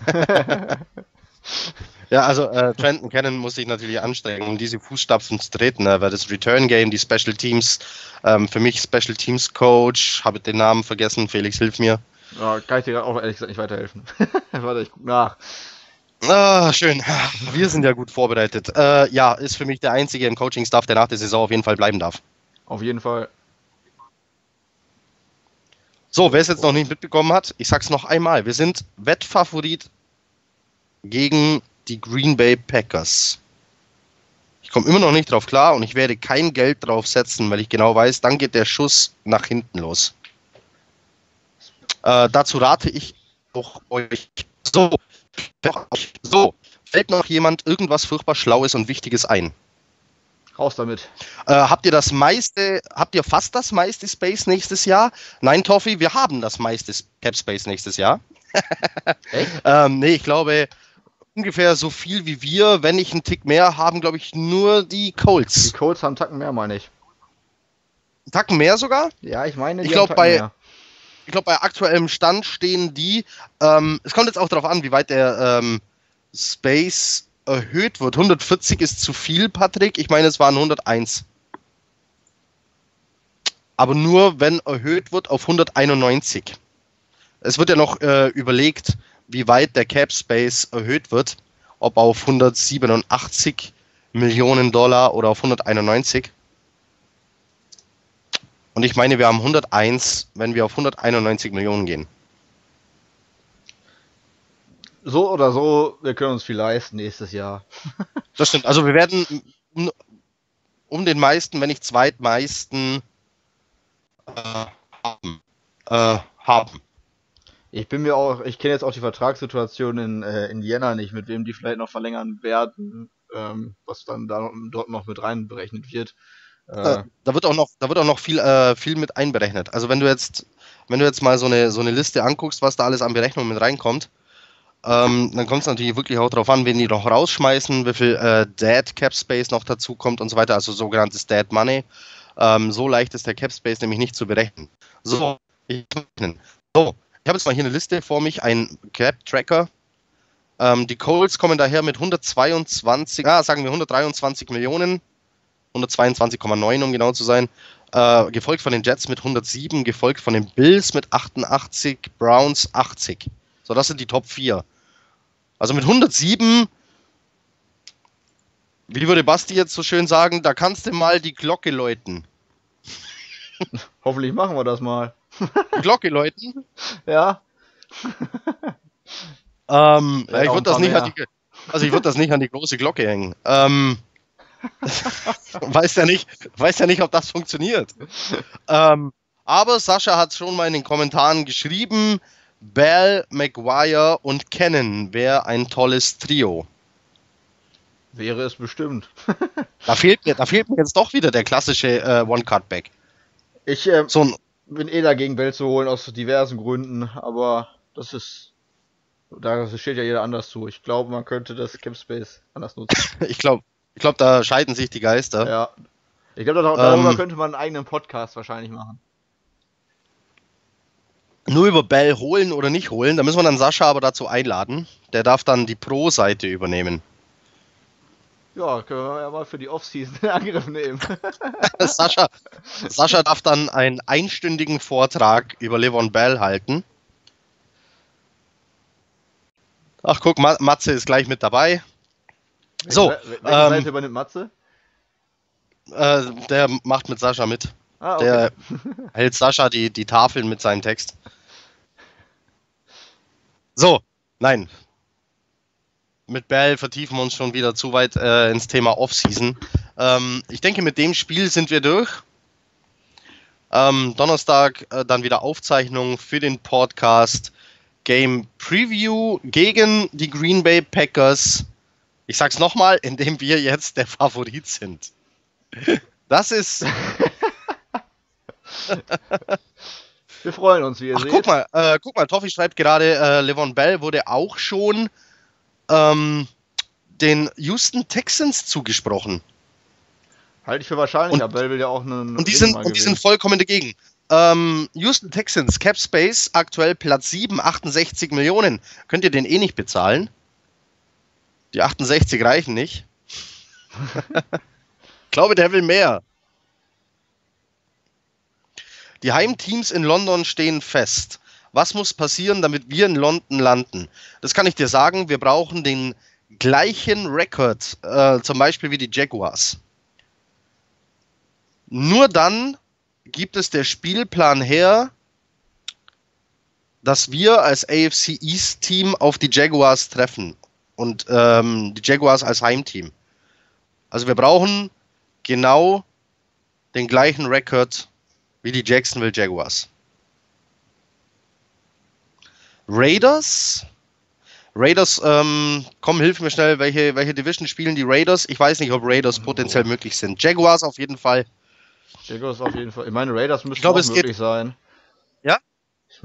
ja, also äh, Trenton Cannon muss sich natürlich anstrengen, um diese Fußstapfen zu treten, ne? weil das Return Game, die Special Teams, ähm, für mich Special Teams Coach, habe den Namen vergessen, Felix, hilf mir. Ja, kann ich dir auch ehrlich gesagt nicht weiterhelfen. Warte, ich guck nach. Ah, schön. Wir sind ja gut vorbereitet. Äh, ja, ist für mich der einzige im Coaching-Staff, der nach der Saison auf jeden Fall bleiben darf. Auf jeden Fall. So, wer es jetzt noch nicht mitbekommen hat, ich sag's noch einmal. Wir sind Wettfavorit gegen die Green Bay Packers. Ich komme immer noch nicht drauf klar und ich werde kein Geld drauf setzen, weil ich genau weiß, dann geht der Schuss nach hinten los. Äh, dazu rate ich auch euch so, so, fällt noch jemand irgendwas furchtbar Schlaues und Wichtiges ein? Raus damit. Äh, habt ihr das meiste, habt ihr fast das meiste Space nächstes Jahr? Nein, Toffi, wir haben das meiste Cap Space nächstes Jahr. Echt? ähm, nee, ich glaube ungefähr so viel wie wir, wenn nicht einen Tick mehr, haben, glaube ich, nur die Colts. Die Colts haben einen Tacken mehr, meine ich. Einen Tacken mehr sogar? Ja, ich meine, ich glaube bei, mehr. ich glaube bei aktuellem Stand stehen die. Ähm, es kommt jetzt auch darauf an, wie weit der ähm, Space erhöht wird. 140 ist zu viel, Patrick. Ich meine, es waren 101. Aber nur, wenn erhöht wird auf 191. Es wird ja noch äh, überlegt, wie weit der Cap Space erhöht wird. Ob auf 187 Millionen Dollar oder auf 191. Und ich meine, wir haben 101, wenn wir auf 191 Millionen gehen so oder so, wir können uns viel leisten nächstes Jahr. das stimmt. Also wir werden um, um den meisten, wenn nicht zweitmeisten äh, haben. Äh, haben. Ich bin mir auch, ich kenne jetzt auch die Vertragssituation in, äh, in nicht, mit wem die vielleicht noch verlängern werden, ähm, was dann da dort noch mit reinberechnet wird. Äh, da wird auch noch, da wird auch noch viel, äh, viel mit einberechnet. Also wenn du jetzt, wenn du jetzt mal so eine, so eine Liste anguckst, was da alles an Berechnungen mit reinkommt, ähm, dann kommt es natürlich wirklich auch darauf an, wen die noch rausschmeißen, wie viel äh, Dead Cap Space noch dazu kommt und so weiter, also sogenanntes Dead Money. Ähm, so leicht ist der Cap Space nämlich nicht zu berechnen. So, ich, so, ich habe jetzt mal hier eine Liste vor mich, ein Cap Tracker. Ähm, die Colts kommen daher mit 122, ah, sagen wir 123 Millionen, 122,9 um genau zu sein. Äh, gefolgt von den Jets mit 107, gefolgt von den Bills mit 88, Browns 80. So, das sind die Top 4. Also mit 107, wie würde Basti jetzt so schön sagen, da kannst du mal die Glocke läuten. Hoffentlich machen wir das mal. Die Glocke läuten? ja. ähm, ich würde das nicht an die, also ich würde das nicht an die große Glocke hängen. Ähm, weiß ja nicht, weiß ja nicht, ob das funktioniert. Ähm, aber Sascha hat schon mal in den Kommentaren geschrieben, Bell, Maguire und Cannon wäre ein tolles Trio. Wäre es bestimmt. da, fehlt mir, da fehlt mir jetzt doch wieder der klassische äh, One-Cut-Back. Ich äh, so ein, bin eh dagegen, Bell zu holen, aus diversen Gründen, aber das ist. Da steht ja jeder anders zu. Ich glaube, man könnte das Cap Space anders nutzen. ich glaube, ich glaube, da scheiden sich die Geister. Ja. Ich glaube, darüber ähm, könnte man einen eigenen Podcast wahrscheinlich machen. Nur über Bell holen oder nicht holen, da müssen wir dann Sascha aber dazu einladen. Der darf dann die Pro-Seite übernehmen. Ja, können wir ja mal für die Offseason in Angriff nehmen. Sascha, Sascha darf dann einen einstündigen Vortrag über Levon Bell halten. Ach guck, Matze ist gleich mit dabei. So. Welche ähm, Seite übernimmt Matze? Äh, der macht mit Sascha mit. Ah, okay. Der hält Sascha die, die Tafeln mit seinem Text. So, nein. Mit Bell vertiefen wir uns schon wieder zu weit äh, ins Thema Offseason. Ähm, ich denke, mit dem Spiel sind wir durch. Ähm, Donnerstag äh, dann wieder Aufzeichnung für den Podcast Game Preview gegen die Green Bay Packers. Ich sag's nochmal, indem wir jetzt der Favorit sind. Das ist. wir freuen uns, wie ihr Ach, seht. Guck mal, äh, guck mal, Toffi schreibt gerade, äh, Levon Bell wurde auch schon ähm, den Houston Texans zugesprochen. Halte ich für wahrscheinlich, aber Bell will ja auch einen. Und die, sind, und die sind vollkommen dagegen. Ähm, Houston Texans, Cap Space, aktuell Platz 7, 68 Millionen. Könnt ihr den eh nicht bezahlen? Die 68 reichen nicht. ich glaube, der will mehr. Die Heimteams in London stehen fest. Was muss passieren, damit wir in London landen? Das kann ich dir sagen. Wir brauchen den gleichen Rekord, äh, zum Beispiel wie die Jaguars. Nur dann gibt es der Spielplan her, dass wir als AFC East Team auf die Jaguars treffen und ähm, die Jaguars als Heimteam. Also wir brauchen genau den gleichen Rekord wie die Jacksonville Jaguars. Raiders. Raiders, ähm, komm, hilf mir schnell, welche, welche Division spielen die Raiders? Ich weiß nicht, ob Raiders potenziell möglich sind. Jaguars auf jeden Fall. Jaguars auf jeden Fall. Ich meine, Raiders müssen glaub, auch möglich sein. Ja?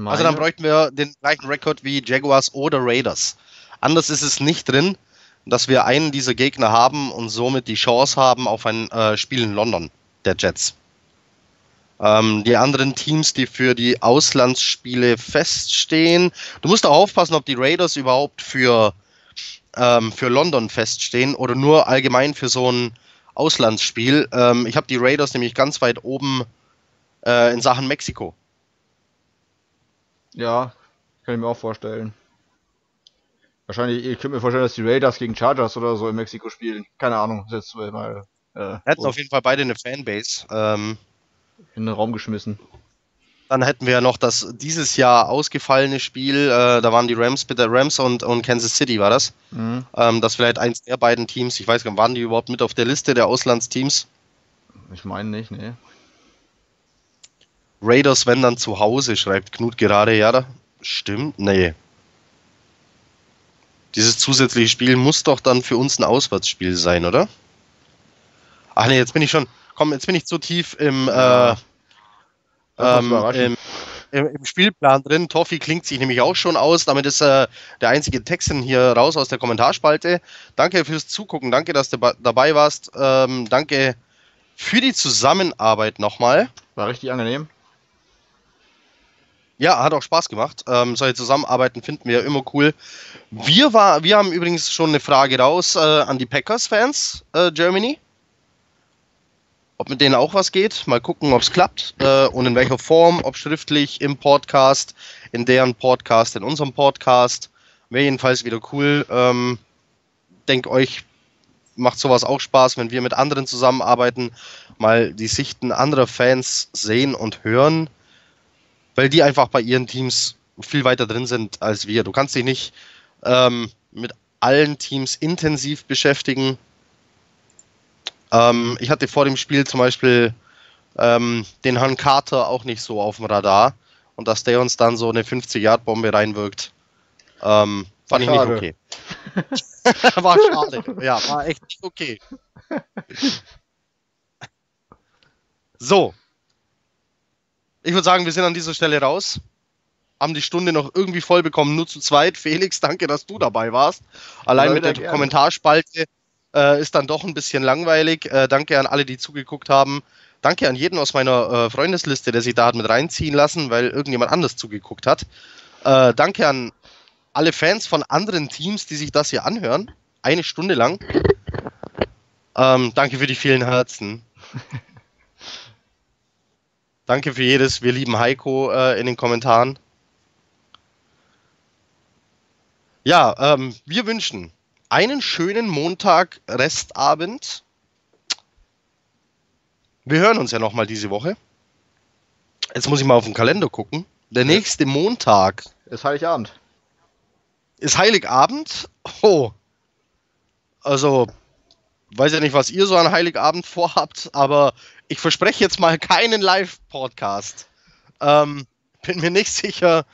Also dann bräuchten wir den gleichen Rekord wie Jaguars oder Raiders. Anders ist es nicht drin, dass wir einen dieser Gegner haben und somit die Chance haben auf ein äh, Spiel in London der Jets. Ähm, die anderen Teams, die für die Auslandsspiele feststehen, du musst auch aufpassen, ob die Raiders überhaupt für, ähm, für London feststehen oder nur allgemein für so ein Auslandsspiel. Ähm, ich habe die Raiders nämlich ganz weit oben äh, in Sachen Mexiko. Ja, kann ich mir auch vorstellen. Wahrscheinlich, ich könnte mir vorstellen, dass die Raiders gegen Chargers oder so in Mexiko spielen. Keine Ahnung, jetzt mal. Äh, Hätten auf jeden Fall beide eine Fanbase. Ähm, in den Raum geschmissen. Dann hätten wir noch das dieses Jahr ausgefallene Spiel, äh, da waren die Rams bitte Rams und, und Kansas City, war das? Mhm. Ähm, das vielleicht eins der beiden Teams, ich weiß gar nicht, waren die überhaupt mit auf der Liste der Auslandsteams? Ich meine nicht, nee. Raiders, wenn dann zu Hause, schreibt Knut gerade, ja, da stimmt, nee. Dieses zusätzliche Spiel muss doch dann für uns ein Auswärtsspiel sein, oder? Ach nee, jetzt bin ich schon. Komm, jetzt bin ich zu tief im, äh, ähm, im, im, Spielplan drin. Toffi klingt sich nämlich auch schon aus. Damit ist äh, der einzige Texan hier raus aus der Kommentarspalte. Danke fürs Zugucken. Danke, dass du dabei warst. Ähm, danke für die Zusammenarbeit nochmal. War richtig angenehm. Ja, hat auch Spaß gemacht. Ähm, solche Zusammenarbeiten finden wir ja immer cool. Wir, war, wir haben übrigens schon eine Frage raus äh, an die Packers-Fans äh, Germany. Ob mit denen auch was geht. Mal gucken, ob es klappt äh, und in welcher Form. Ob schriftlich, im Podcast, in deren Podcast, in unserem Podcast. Wäre jedenfalls wieder cool. Ähm, denk euch, macht sowas auch Spaß, wenn wir mit anderen zusammenarbeiten, mal die Sichten anderer Fans sehen und hören, weil die einfach bei ihren Teams viel weiter drin sind als wir. Du kannst dich nicht ähm, mit allen Teams intensiv beschäftigen. Ähm, ich hatte vor dem Spiel zum Beispiel ähm, den Herrn Carter auch nicht so auf dem Radar und dass der uns dann so eine 50-Yard-Bombe reinwirkt, ähm, fand ich nicht okay. war schade. Ja, war echt nicht okay. So. Ich würde sagen, wir sind an dieser Stelle raus. Haben die Stunde noch irgendwie voll bekommen, nur zu zweit. Felix, danke, dass du dabei warst. Allein mit der gerne. Kommentarspalte äh, ist dann doch ein bisschen langweilig. Äh, danke an alle, die zugeguckt haben. Danke an jeden aus meiner äh, Freundesliste, der sich da hat mit reinziehen lassen, weil irgendjemand anders zugeguckt hat. Äh, danke an alle Fans von anderen Teams, die sich das hier anhören. Eine Stunde lang. Ähm, danke für die vielen Herzen. danke für jedes. Wir lieben Heiko äh, in den Kommentaren. Ja, ähm, wir wünschen einen schönen Montag, Restabend. Wir hören uns ja nochmal diese Woche. Jetzt muss ich mal auf den Kalender gucken. Der nächste Montag. Ist Heiligabend ist Heiligabend. Oh. Also, weiß ja nicht, was ihr so an Heiligabend vorhabt, aber ich verspreche jetzt mal keinen Live-Podcast. Ähm, bin mir nicht sicher,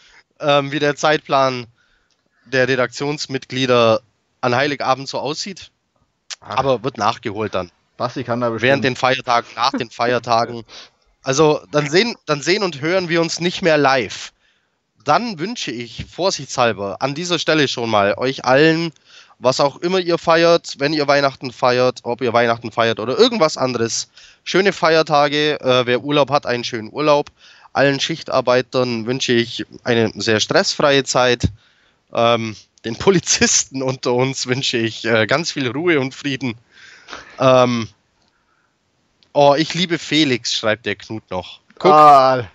ähm, wie der Zeitplan der Redaktionsmitglieder an Heiligabend so aussieht. Ach. Aber wird nachgeholt dann. Basti kann da bestimmt. Während den Feiertagen, nach den Feiertagen. Also dann sehen, dann sehen und hören wir uns nicht mehr live dann wünsche ich vorsichtshalber an dieser Stelle schon mal euch allen, was auch immer ihr feiert, wenn ihr Weihnachten feiert, ob ihr Weihnachten feiert oder irgendwas anderes, schöne Feiertage. Äh, wer Urlaub hat, einen schönen Urlaub. Allen Schichtarbeitern wünsche ich eine sehr stressfreie Zeit. Ähm, den Polizisten unter uns wünsche ich äh, ganz viel Ruhe und Frieden. Ähm, oh, ich liebe Felix, schreibt der Knut noch. Guck. Ah,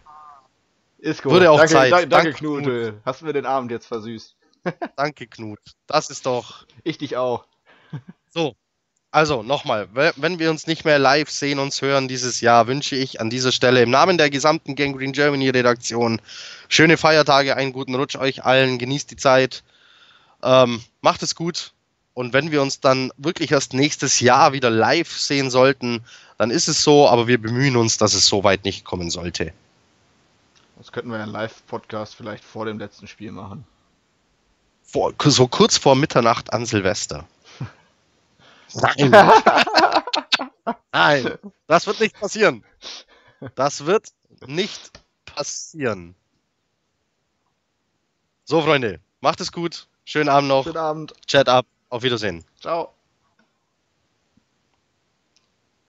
ist gut. Würde auch danke, Zeit. Danke, danke Knut. Knut. Hast du mir den Abend jetzt versüßt. danke, Knut. Das ist doch. Ich dich auch. so. Also nochmal, wenn wir uns nicht mehr live sehen, uns hören dieses Jahr, wünsche ich an dieser Stelle im Namen der gesamten Gangrene Germany Redaktion schöne Feiertage, einen guten Rutsch euch allen, genießt die Zeit, ähm, macht es gut und wenn wir uns dann wirklich erst nächstes Jahr wieder live sehen sollten, dann ist es so, aber wir bemühen uns, dass es so weit nicht kommen sollte. Das könnten wir einen Live-Podcast vielleicht vor dem letzten Spiel machen. Vor, so kurz vor Mitternacht an Silvester. Nein. Nein, das wird nicht passieren. Das wird nicht passieren. So, Freunde, macht es gut. Schönen Abend noch. Schönen Abend. Chat ab. Auf Wiedersehen. Ciao.